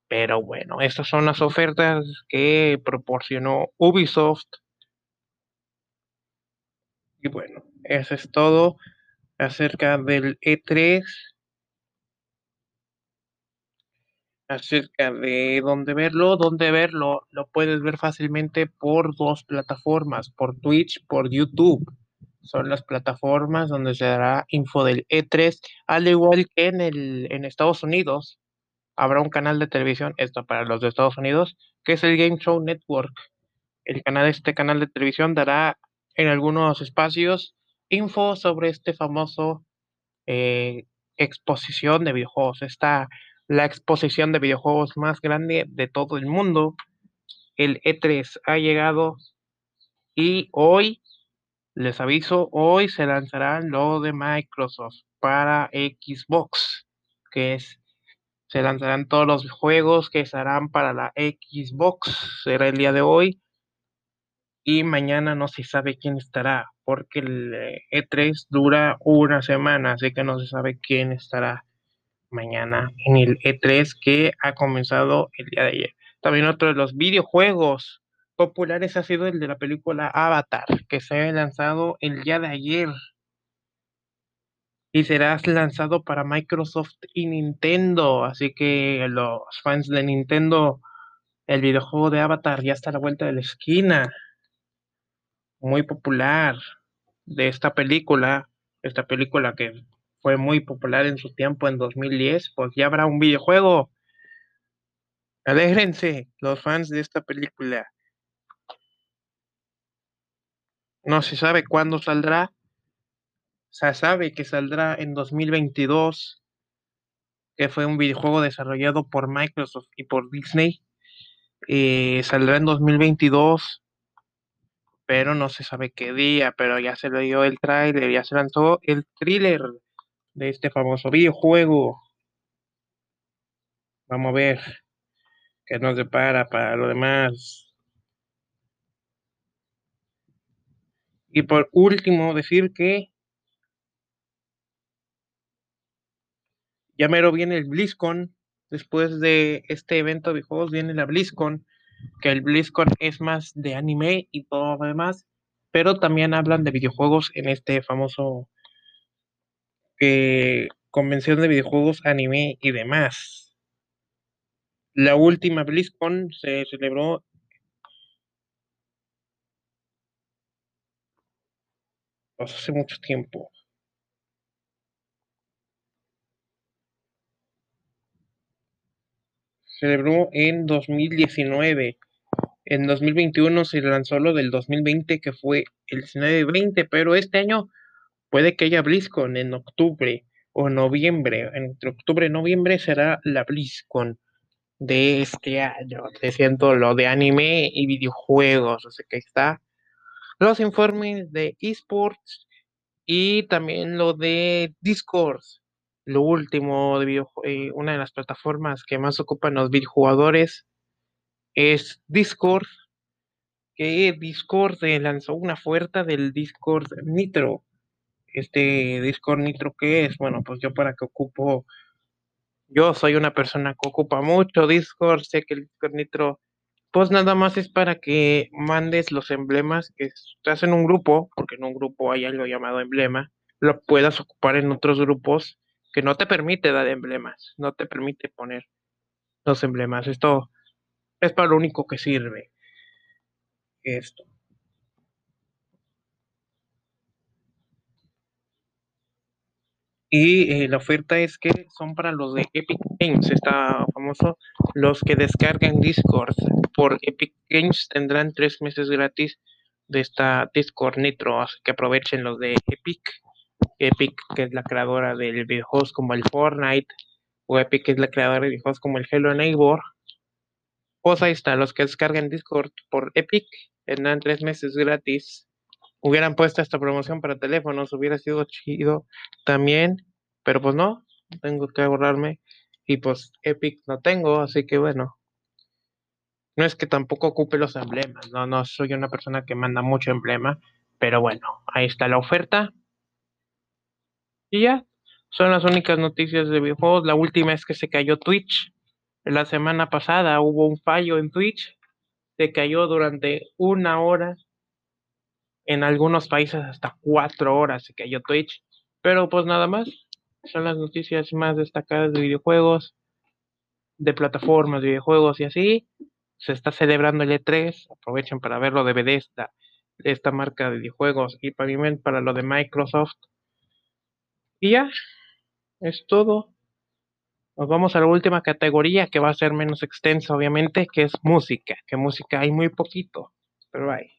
S1: Pero bueno, estas son las ofertas que proporcionó Ubisoft. Y bueno, eso es todo acerca del E3 acerca de dónde verlo, dónde verlo, lo puedes ver fácilmente por dos plataformas, por Twitch, por YouTube. Son las plataformas donde se dará info del E3, al igual que en, el, en Estados Unidos. Habrá un canal de televisión, esto para los de Estados Unidos, que es el Game Show Network. El canal, este canal de televisión dará en algunos espacios info sobre este famoso eh, exposición de videojuegos, esta la exposición de videojuegos más grande de todo el mundo. El E3 ha llegado y hoy, les aviso, hoy se lanzará lo de Microsoft para Xbox, que es, se lanzarán todos los juegos que estarán para la Xbox, será el día de hoy. Y mañana no se sabe quién estará, porque el E3 dura una semana, así que no se sabe quién estará mañana en el E3 que ha comenzado el día de ayer. También otro de los videojuegos populares ha sido el de la película Avatar, que se ha lanzado el día de ayer. Y será lanzado para Microsoft y Nintendo. Así que los fans de Nintendo, el videojuego de Avatar ya está a la vuelta de la esquina. Muy popular de esta película. Esta película que fue muy popular en su tiempo en 2010, pues ya habrá un videojuego. Alégrense los fans de esta película. No se sabe cuándo saldrá. Se sabe que saldrá en 2022, que fue un videojuego desarrollado por Microsoft y por Disney. Eh, saldrá en 2022, pero no se sabe qué día, pero ya se le dio el trailer, ya se lanzó el thriller de este famoso videojuego. Vamos a ver qué nos depara para lo demás. Y por último, decir que ya mero viene el BlizzCon. Después de este evento de videojuegos viene la BlizzCon, que el BlizzCon es más de anime y todo lo demás, pero también hablan de videojuegos en este famoso convención de videojuegos, anime y demás. La última BlizzCon se celebró hace mucho tiempo. celebró en 2019. En 2021 se lanzó lo del 2020, que fue el 19-20, pero este año puede que haya BlizzCon en octubre o noviembre. Entre octubre y noviembre será la BlizzCon de este año. Te siento lo de anime y videojuegos. Sea que está los informes de esports y también lo de Discord lo último de eh, una de las plataformas que más ocupan los videojugadores es Discord, que Discord lanzó una oferta del Discord Nitro. Este Discord Nitro, ¿qué es? Bueno, pues yo para que ocupo, yo soy una persona que ocupa mucho Discord, sé que el Discord Nitro, pues nada más es para que mandes los emblemas que estás en un grupo, porque en un grupo hay algo llamado emblema, lo puedas ocupar en otros grupos que no te permite dar emblemas, no te permite poner los emblemas. Esto es para lo único que sirve esto. Y eh, la oferta es que son para los de Epic Games, está famoso. Los que descargan Discord por Epic Games tendrán tres meses gratis de esta Discord Nitro, así que aprovechen los de Epic Epic, que es la creadora de videojuegos como el Fortnite, o Epic, que es la creadora de videojuegos como el Hello Neighbor. Pues ahí está, los que descargan Discord por Epic tendrán tres meses gratis. Hubieran puesto esta promoción para teléfonos, hubiera sido chido también, pero pues no, tengo que ahorrarme. Y pues Epic no tengo, así que bueno. No es que tampoco ocupe los emblemas, no, no soy una persona que manda mucho emblema, pero bueno, ahí está la oferta. Y ya, son las únicas noticias de videojuegos. La última es que se cayó Twitch. La semana pasada hubo un fallo en Twitch. Se cayó durante una hora. En algunos países hasta cuatro horas se cayó Twitch. Pero pues nada más. Son las noticias más destacadas de videojuegos. De plataformas de videojuegos y así. Se está celebrando el E3. Aprovechen para verlo de Bethesda. Esta marca de videojuegos. Y también para lo de Microsoft y ya, es todo. Nos vamos a la última categoría que va a ser menos extensa, obviamente, que es música. Que música hay muy poquito, pero hay.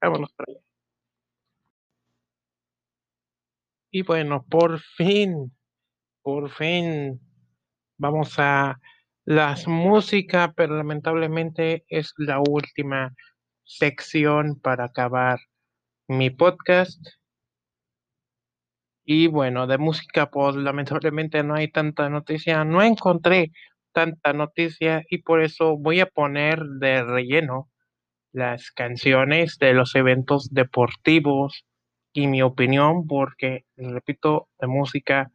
S1: Vámonos para allá. Y bueno, por fin, por fin vamos a las música, pero lamentablemente es la última sección para acabar mi podcast. Y bueno, de música, pues lamentablemente no hay tanta noticia, no encontré tanta noticia y por eso voy a poner de relleno las canciones de los eventos deportivos y mi opinión, porque, repito, de música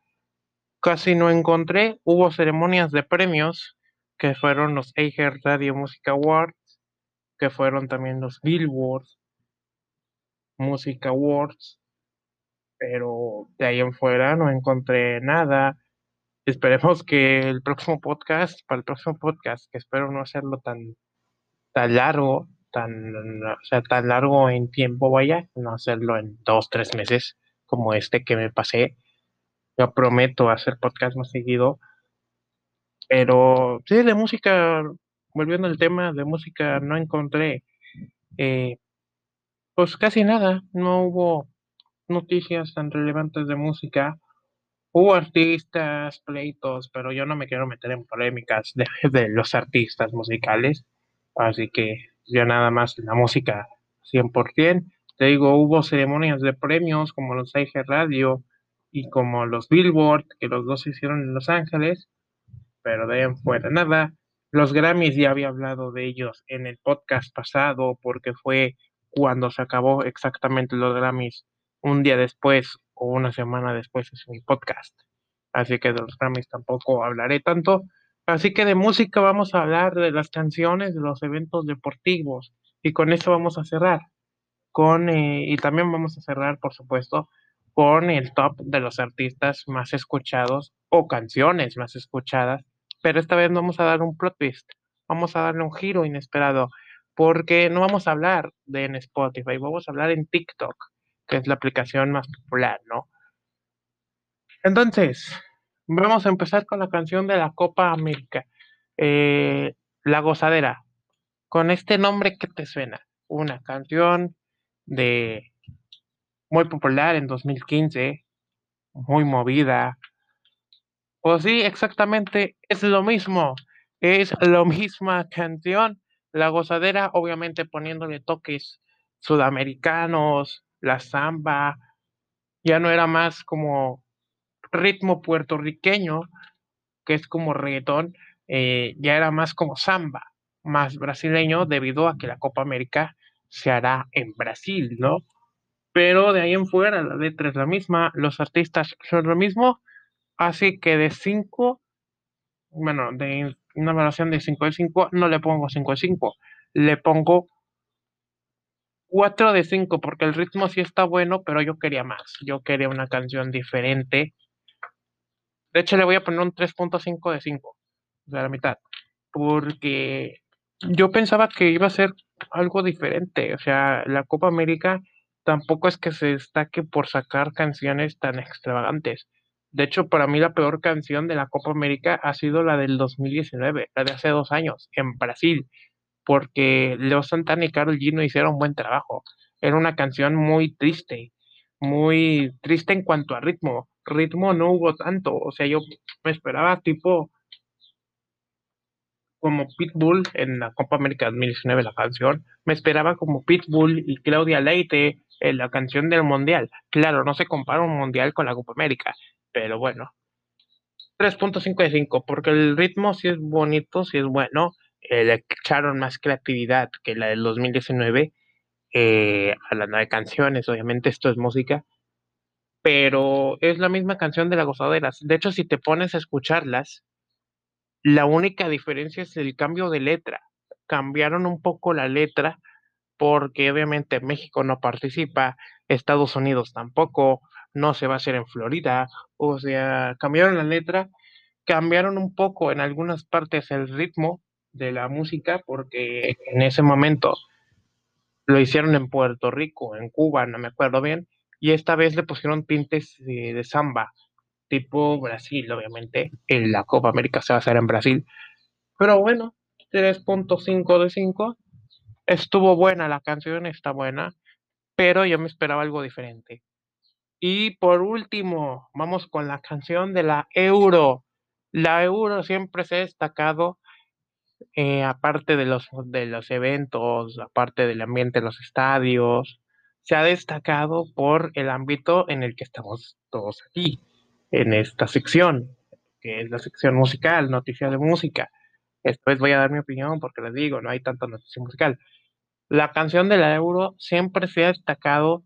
S1: casi no encontré. Hubo ceremonias de premios que fueron los Eiger Radio Music Awards, que fueron también los Billboard Music Awards, pero de ahí en fuera no encontré nada. Esperemos que el próximo podcast, para el próximo podcast, que espero no hacerlo tan, tan largo, tan, o sea, tan largo en tiempo, vaya, no hacerlo en dos, tres meses como este que me pasé. Yo prometo hacer podcast más seguido. Pero sí, de música, volviendo al tema de música, no encontré eh, pues casi nada. No hubo noticias tan relevantes de música. Hubo artistas, pleitos, pero yo no me quiero meter en polémicas de, de los artistas musicales. Así que ya nada más la música 100%. Te digo, hubo ceremonias de premios como los IG Radio y como los Billboard, que los dos se hicieron en Los Ángeles, pero de ahí fuera nada. Los Grammys ya había hablado de ellos en el podcast pasado porque fue cuando se acabó exactamente los Grammys, un día después o una semana después es mi podcast. Así que de los Grammys tampoco hablaré tanto. Así que de música vamos a hablar de las canciones, de los eventos deportivos. Y con eso vamos a cerrar. Con, eh, y también vamos a cerrar, por supuesto, con el top de los artistas más escuchados o canciones más escuchadas. Pero esta vez no vamos a dar un plot twist. Vamos a darle un giro inesperado. Porque no vamos a hablar de en Spotify, vamos a hablar en TikTok, que es la aplicación más popular, ¿no? Entonces, vamos a empezar con la canción de la Copa América. Eh, la gozadera. Con este nombre, ¿qué te suena? Una canción de muy popular en 2015, muy movida. Pues sí, exactamente, es lo mismo. Es la misma canción. La gozadera, obviamente poniéndole toques sudamericanos, la samba, ya no era más como ritmo puertorriqueño, que es como reggaetón, eh, ya era más como samba, más brasileño, debido a que la Copa América se hará en Brasil, ¿no? Pero de ahí en fuera la letra es la misma, los artistas son lo mismo, así que de 5, bueno, de una evaluación de 5 de 5, no le pongo 5 de 5, le pongo 4 de 5, porque el ritmo sí está bueno, pero yo quería más, yo quería una canción diferente. De hecho, le voy a poner un 3.5 de 5, o sea, la mitad, porque yo pensaba que iba a ser algo diferente, o sea, la Copa América tampoco es que se destaque por sacar canciones tan extravagantes. De hecho, para mí la peor canción de la Copa América ha sido la del 2019, la de hace dos años, en Brasil, porque Leo Santana y Karol G no hicieron buen trabajo. Era una canción muy triste, muy triste en cuanto a ritmo. Ritmo no hubo tanto, o sea, yo me esperaba tipo como Pitbull en la Copa América 2019, la canción. Me esperaba como Pitbull y Claudia Leite en la canción del Mundial. Claro, no se compara un Mundial con la Copa América, pero bueno. 3.5 de 5, porque el ritmo sí es bonito, sí es bueno. Eh, le echaron más creatividad que la del 2019. Eh, hablando de canciones, obviamente esto es música, pero es la misma canción de la gozadera. De hecho, si te pones a escucharlas, la única diferencia es el cambio de letra. Cambiaron un poco la letra porque obviamente México no participa, Estados Unidos tampoco, no se va a hacer en Florida, o sea, cambiaron la letra, cambiaron un poco en algunas partes el ritmo de la música porque en ese momento lo hicieron en Puerto Rico, en Cuba, no me acuerdo bien, y esta vez le pusieron tintes de, samba, tipo Brasil, obviamente, en la Copa América se va a hacer en Brasil, pero bueno, 3.5 de 5 estuvo buena la canción, está buena, pero yo me esperaba algo diferente. Y por último, vamos con la canción de la Euro. La Euro siempre se ha destacado, eh, aparte de los, de los eventos, aparte del ambiente en los estadios, se ha destacado por el ámbito en el que estamos todos aquí, en esta sección, que es la sección musical, noticias de música. Después voy a dar mi opinión porque les digo, no hay tanta noticia musical. La canción de la Euro siempre se ha destacado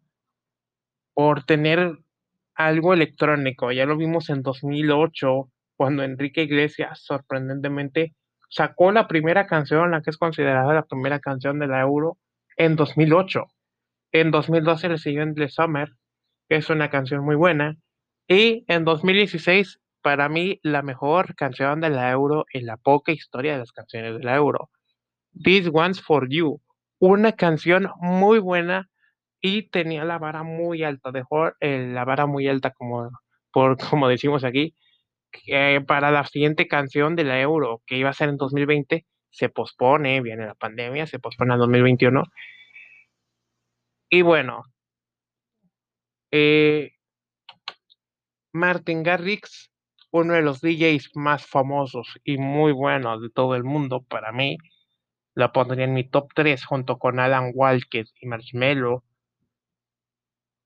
S1: por tener algo electrónico. Ya lo vimos en 2008, cuando Enrique Iglesias sorprendentemente sacó la primera canción, la que es considerada la primera canción de la Euro, en 2008. En 2012 le siguió en The Summer, que es una canción muy buena. Y en 2016, para mí, la mejor canción de la Euro en la poca historia de las canciones de la Euro. This One's for You una canción muy buena y tenía la vara muy alta, dejó eh, la vara muy alta como, por, como decimos aquí, que para la siguiente canción de la Euro, que iba a ser en 2020, se pospone, viene la pandemia, se pospone a 2021. Y bueno, eh, Martin Garrix, uno de los DJs más famosos y muy buenos de todo el mundo para mí, la pondría en mi top 3 junto con Alan Walker y Marshmello,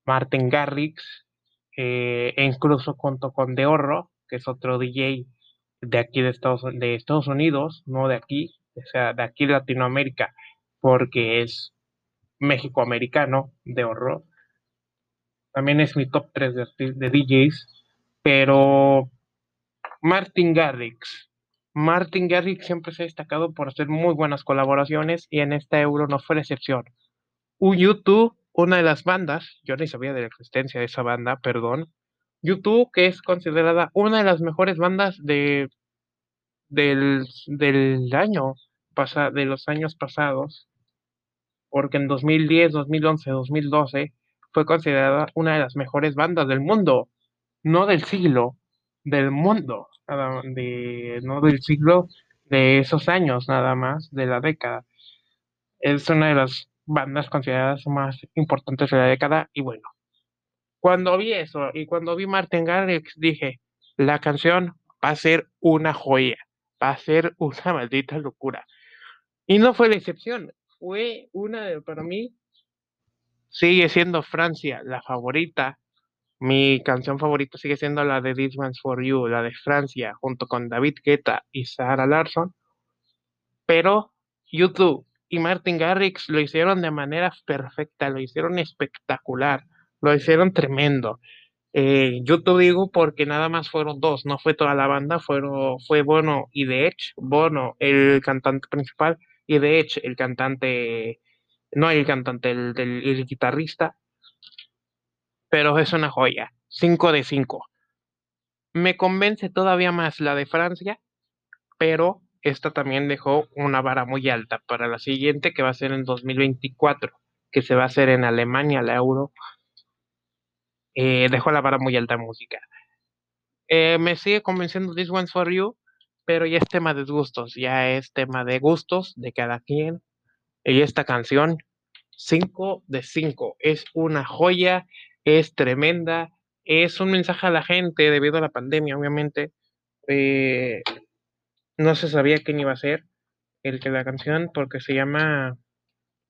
S1: Martin Garrix, eh, e incluso junto con Deorro, que es otro DJ de aquí de Estados, de Estados Unidos, no de aquí, o sea, de aquí de Latinoamérica, porque es México-americano de horror. También es mi top 3 de, de DJs. Pero Martin Garrix. Martin Garrix siempre se ha destacado por hacer muy buenas colaboraciones y en esta Euro no fue la excepción. YouTube, una de las bandas, yo ni sabía de la existencia de esa banda, perdón. YouTube, que es considerada una de las mejores bandas de del, del año pasa, de los años pasados, porque en 2010, 2011, 2012 fue considerada una de las mejores bandas del mundo, no del siglo, del mundo, de, no del siglo, de esos años nada más, de la década. Es una de las bandas consideradas más importantes de la década y bueno, cuando vi eso y cuando vi Martin Garrix dije, la canción va a ser una joya, va a ser una maldita locura. Y no fue la excepción, fue una de, para mí, sigue siendo Francia la favorita. Mi canción favorita sigue siendo la de This One's For You, la de Francia, junto con David Guetta y Sarah Larson. Pero YouTube y Martin Garrix lo hicieron de manera perfecta, lo hicieron espectacular, lo hicieron tremendo. Eh, digo porque nada más fueron dos, no fue toda la banda, fueron, fue Bono y The Edge, Bono el cantante principal y The Edge el cantante, no el cantante, el, guitarrista, pero es una joya, 5 de 5. Me convence todavía más la de Francia, pero esta también dejó una vara muy alta para la siguiente que va a ser en 2024, que se va a hacer en Alemania, la Euro. Eh, dejó la vara muy alta música. Eh, me sigue convenciendo This One's For You, pero ya es tema de gustos, ya es tema de gustos de cada quien. Y esta canción, 5 de 5, es una joya, es tremenda, es un mensaje a la gente debido a la pandemia, obviamente. Eh, no se sabía quién iba a ser el que la canción, porque se llama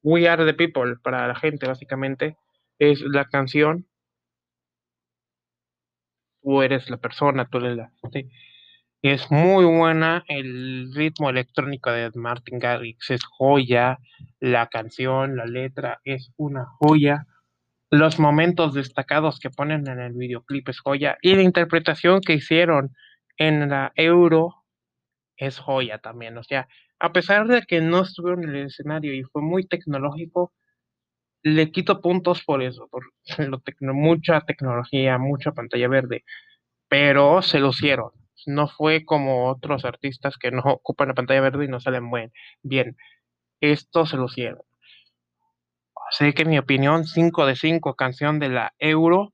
S1: We Are the People para la gente, básicamente. Es la canción. Tú eres la persona, tú eres la gente. Es muy buena. El ritmo electrónico de Martin Garrix es joya. La canción, la letra es una joya. Los momentos destacados que ponen en el videoclip es joya. Y la interpretación que hicieron en la Euro es joya también. O sea, a pesar de que no estuvieron en el escenario y fue muy tecnológico, le quito puntos por eso, por lo mucha tecnología, mucha pantalla verde, pero se lo hicieron. No fue como otros artistas que no ocupan la pantalla verde y no salen buen, bien. Esto se lo hicieron. Así que en mi opinión, 5 de 5 canción de la Euro,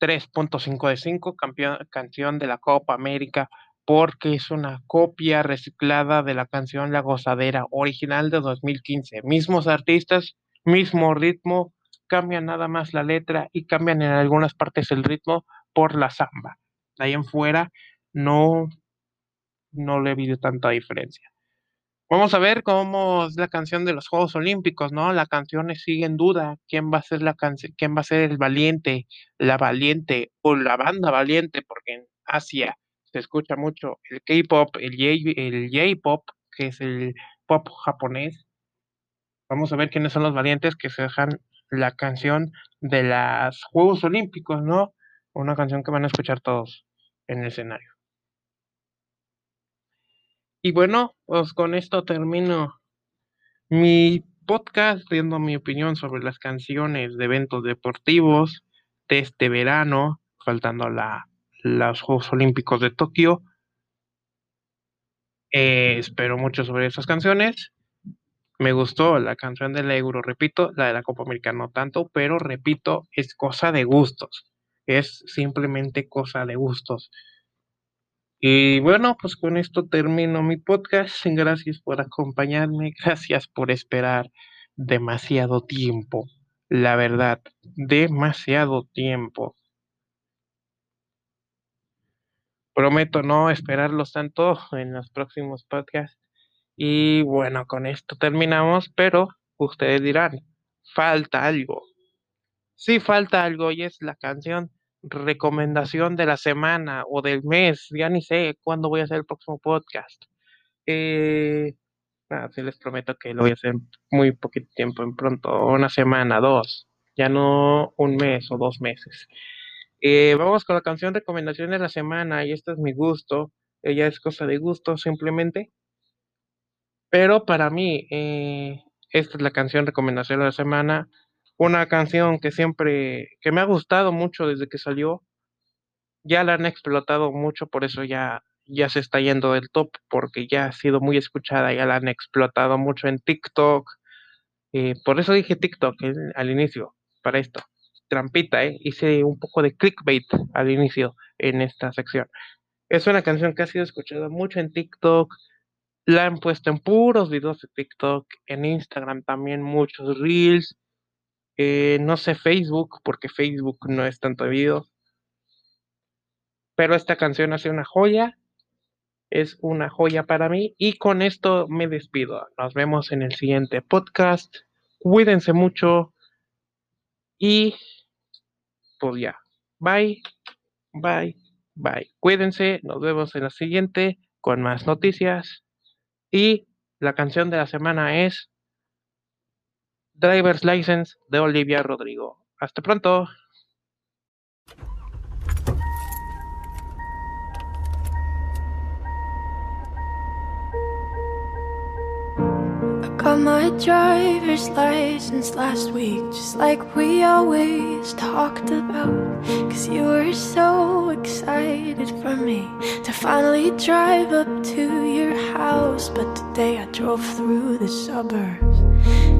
S1: 3.5 de 5 canción de la Copa América, porque es una copia reciclada de la canción La Gozadera original de 2015. Mismos artistas, mismo ritmo, cambian nada más la letra y cambian en algunas partes el ritmo por la samba. Ahí en fuera no, no le he visto tanta diferencia. Vamos a ver cómo es la canción de los Juegos Olímpicos, ¿no? La canción sigue en duda. ¿Quién va a ser la canción? ¿Quién va a ser el valiente, la valiente o la banda valiente? Porque en Asia se escucha mucho el K-pop, el J-pop, que es el pop japonés. Vamos a ver quiénes son los valientes que se dejan la canción de los Juegos Olímpicos, ¿no? Una canción que van a escuchar todos en el escenario. Y bueno, pues con esto termino mi podcast viendo mi opinión sobre las canciones de eventos deportivos de este verano, faltando la los Juegos Olímpicos de Tokio. Eh, espero mucho sobre esas canciones. Me gustó la canción del Euro, repito, la de la Copa América no tanto, pero repito, es cosa de gustos. Es simplemente cosa de gustos. Y bueno, pues con esto termino mi podcast. Gracias por acompañarme, gracias por esperar demasiado tiempo. La verdad, demasiado tiempo. Prometo no esperarlos tanto en los próximos podcasts. Y bueno, con esto terminamos, pero ustedes dirán, falta algo. Sí, falta algo y es la canción recomendación de la semana o del mes. Ya ni sé cuándo voy a hacer el próximo podcast. Eh, Ah, sí les prometo que lo voy a hacer muy poquito tiempo, en pronto, una semana, dos, ya no un mes o dos meses. Eh, vamos con la canción recomendación de la semana y este es mi gusto, ella es cosa de gusto simplemente, pero para mí eh, esta es la canción recomendación de la semana, una canción que siempre, que me ha gustado mucho desde que salió, ya la han explotado mucho, por eso ya ya se está yendo del top porque ya ha sido muy escuchada, ya la han explotado mucho en TikTok. Eh, por eso dije TikTok al inicio, para esto. Trampita, ¿eh? hice un poco de clickbait al inicio en esta sección. Es una canción que ha sido escuchada mucho en TikTok. La han puesto en puros videos de TikTok, en Instagram también muchos reels. Eh, no sé Facebook, porque Facebook no es tanto video. Pero esta canción hace una joya es una joya para mí. Y con esto me despido. Nos vemos en el siguiente podcast. Cuídense mucho. Y pues ya. Bye. Bye. Bye. Cuídense. Nos vemos en la siguiente con más noticias. Y la canción de la semana es Driver's License de Olivia Rodrigo. Hasta pronto.
S2: I got my driver's license last week, just like we always talked about. Cause you were so excited for me to finally drive up to your house. But today I drove through the suburbs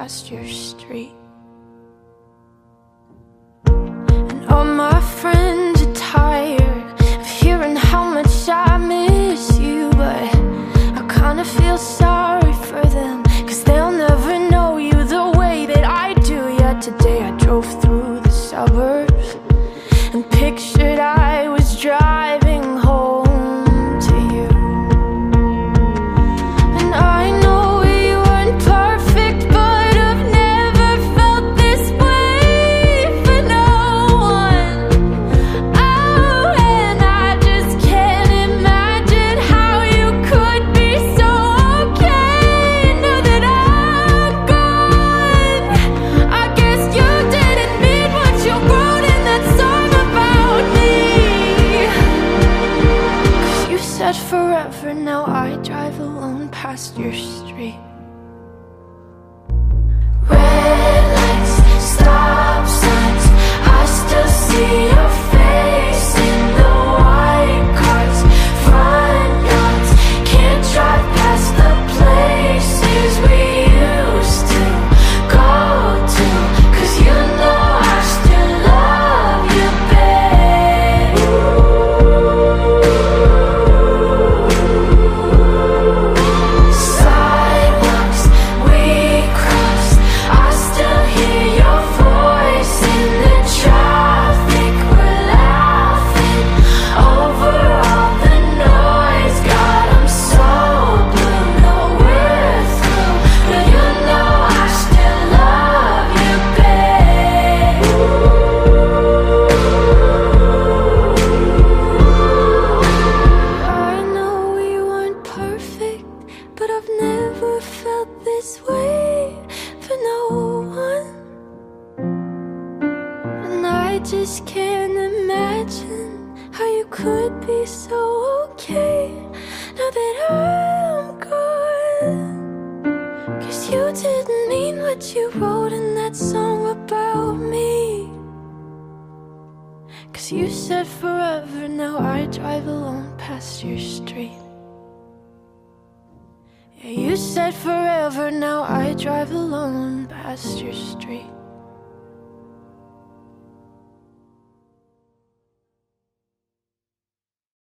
S2: past your street. And all my friends are tired of hearing how much I miss you, but I kinda feel sorry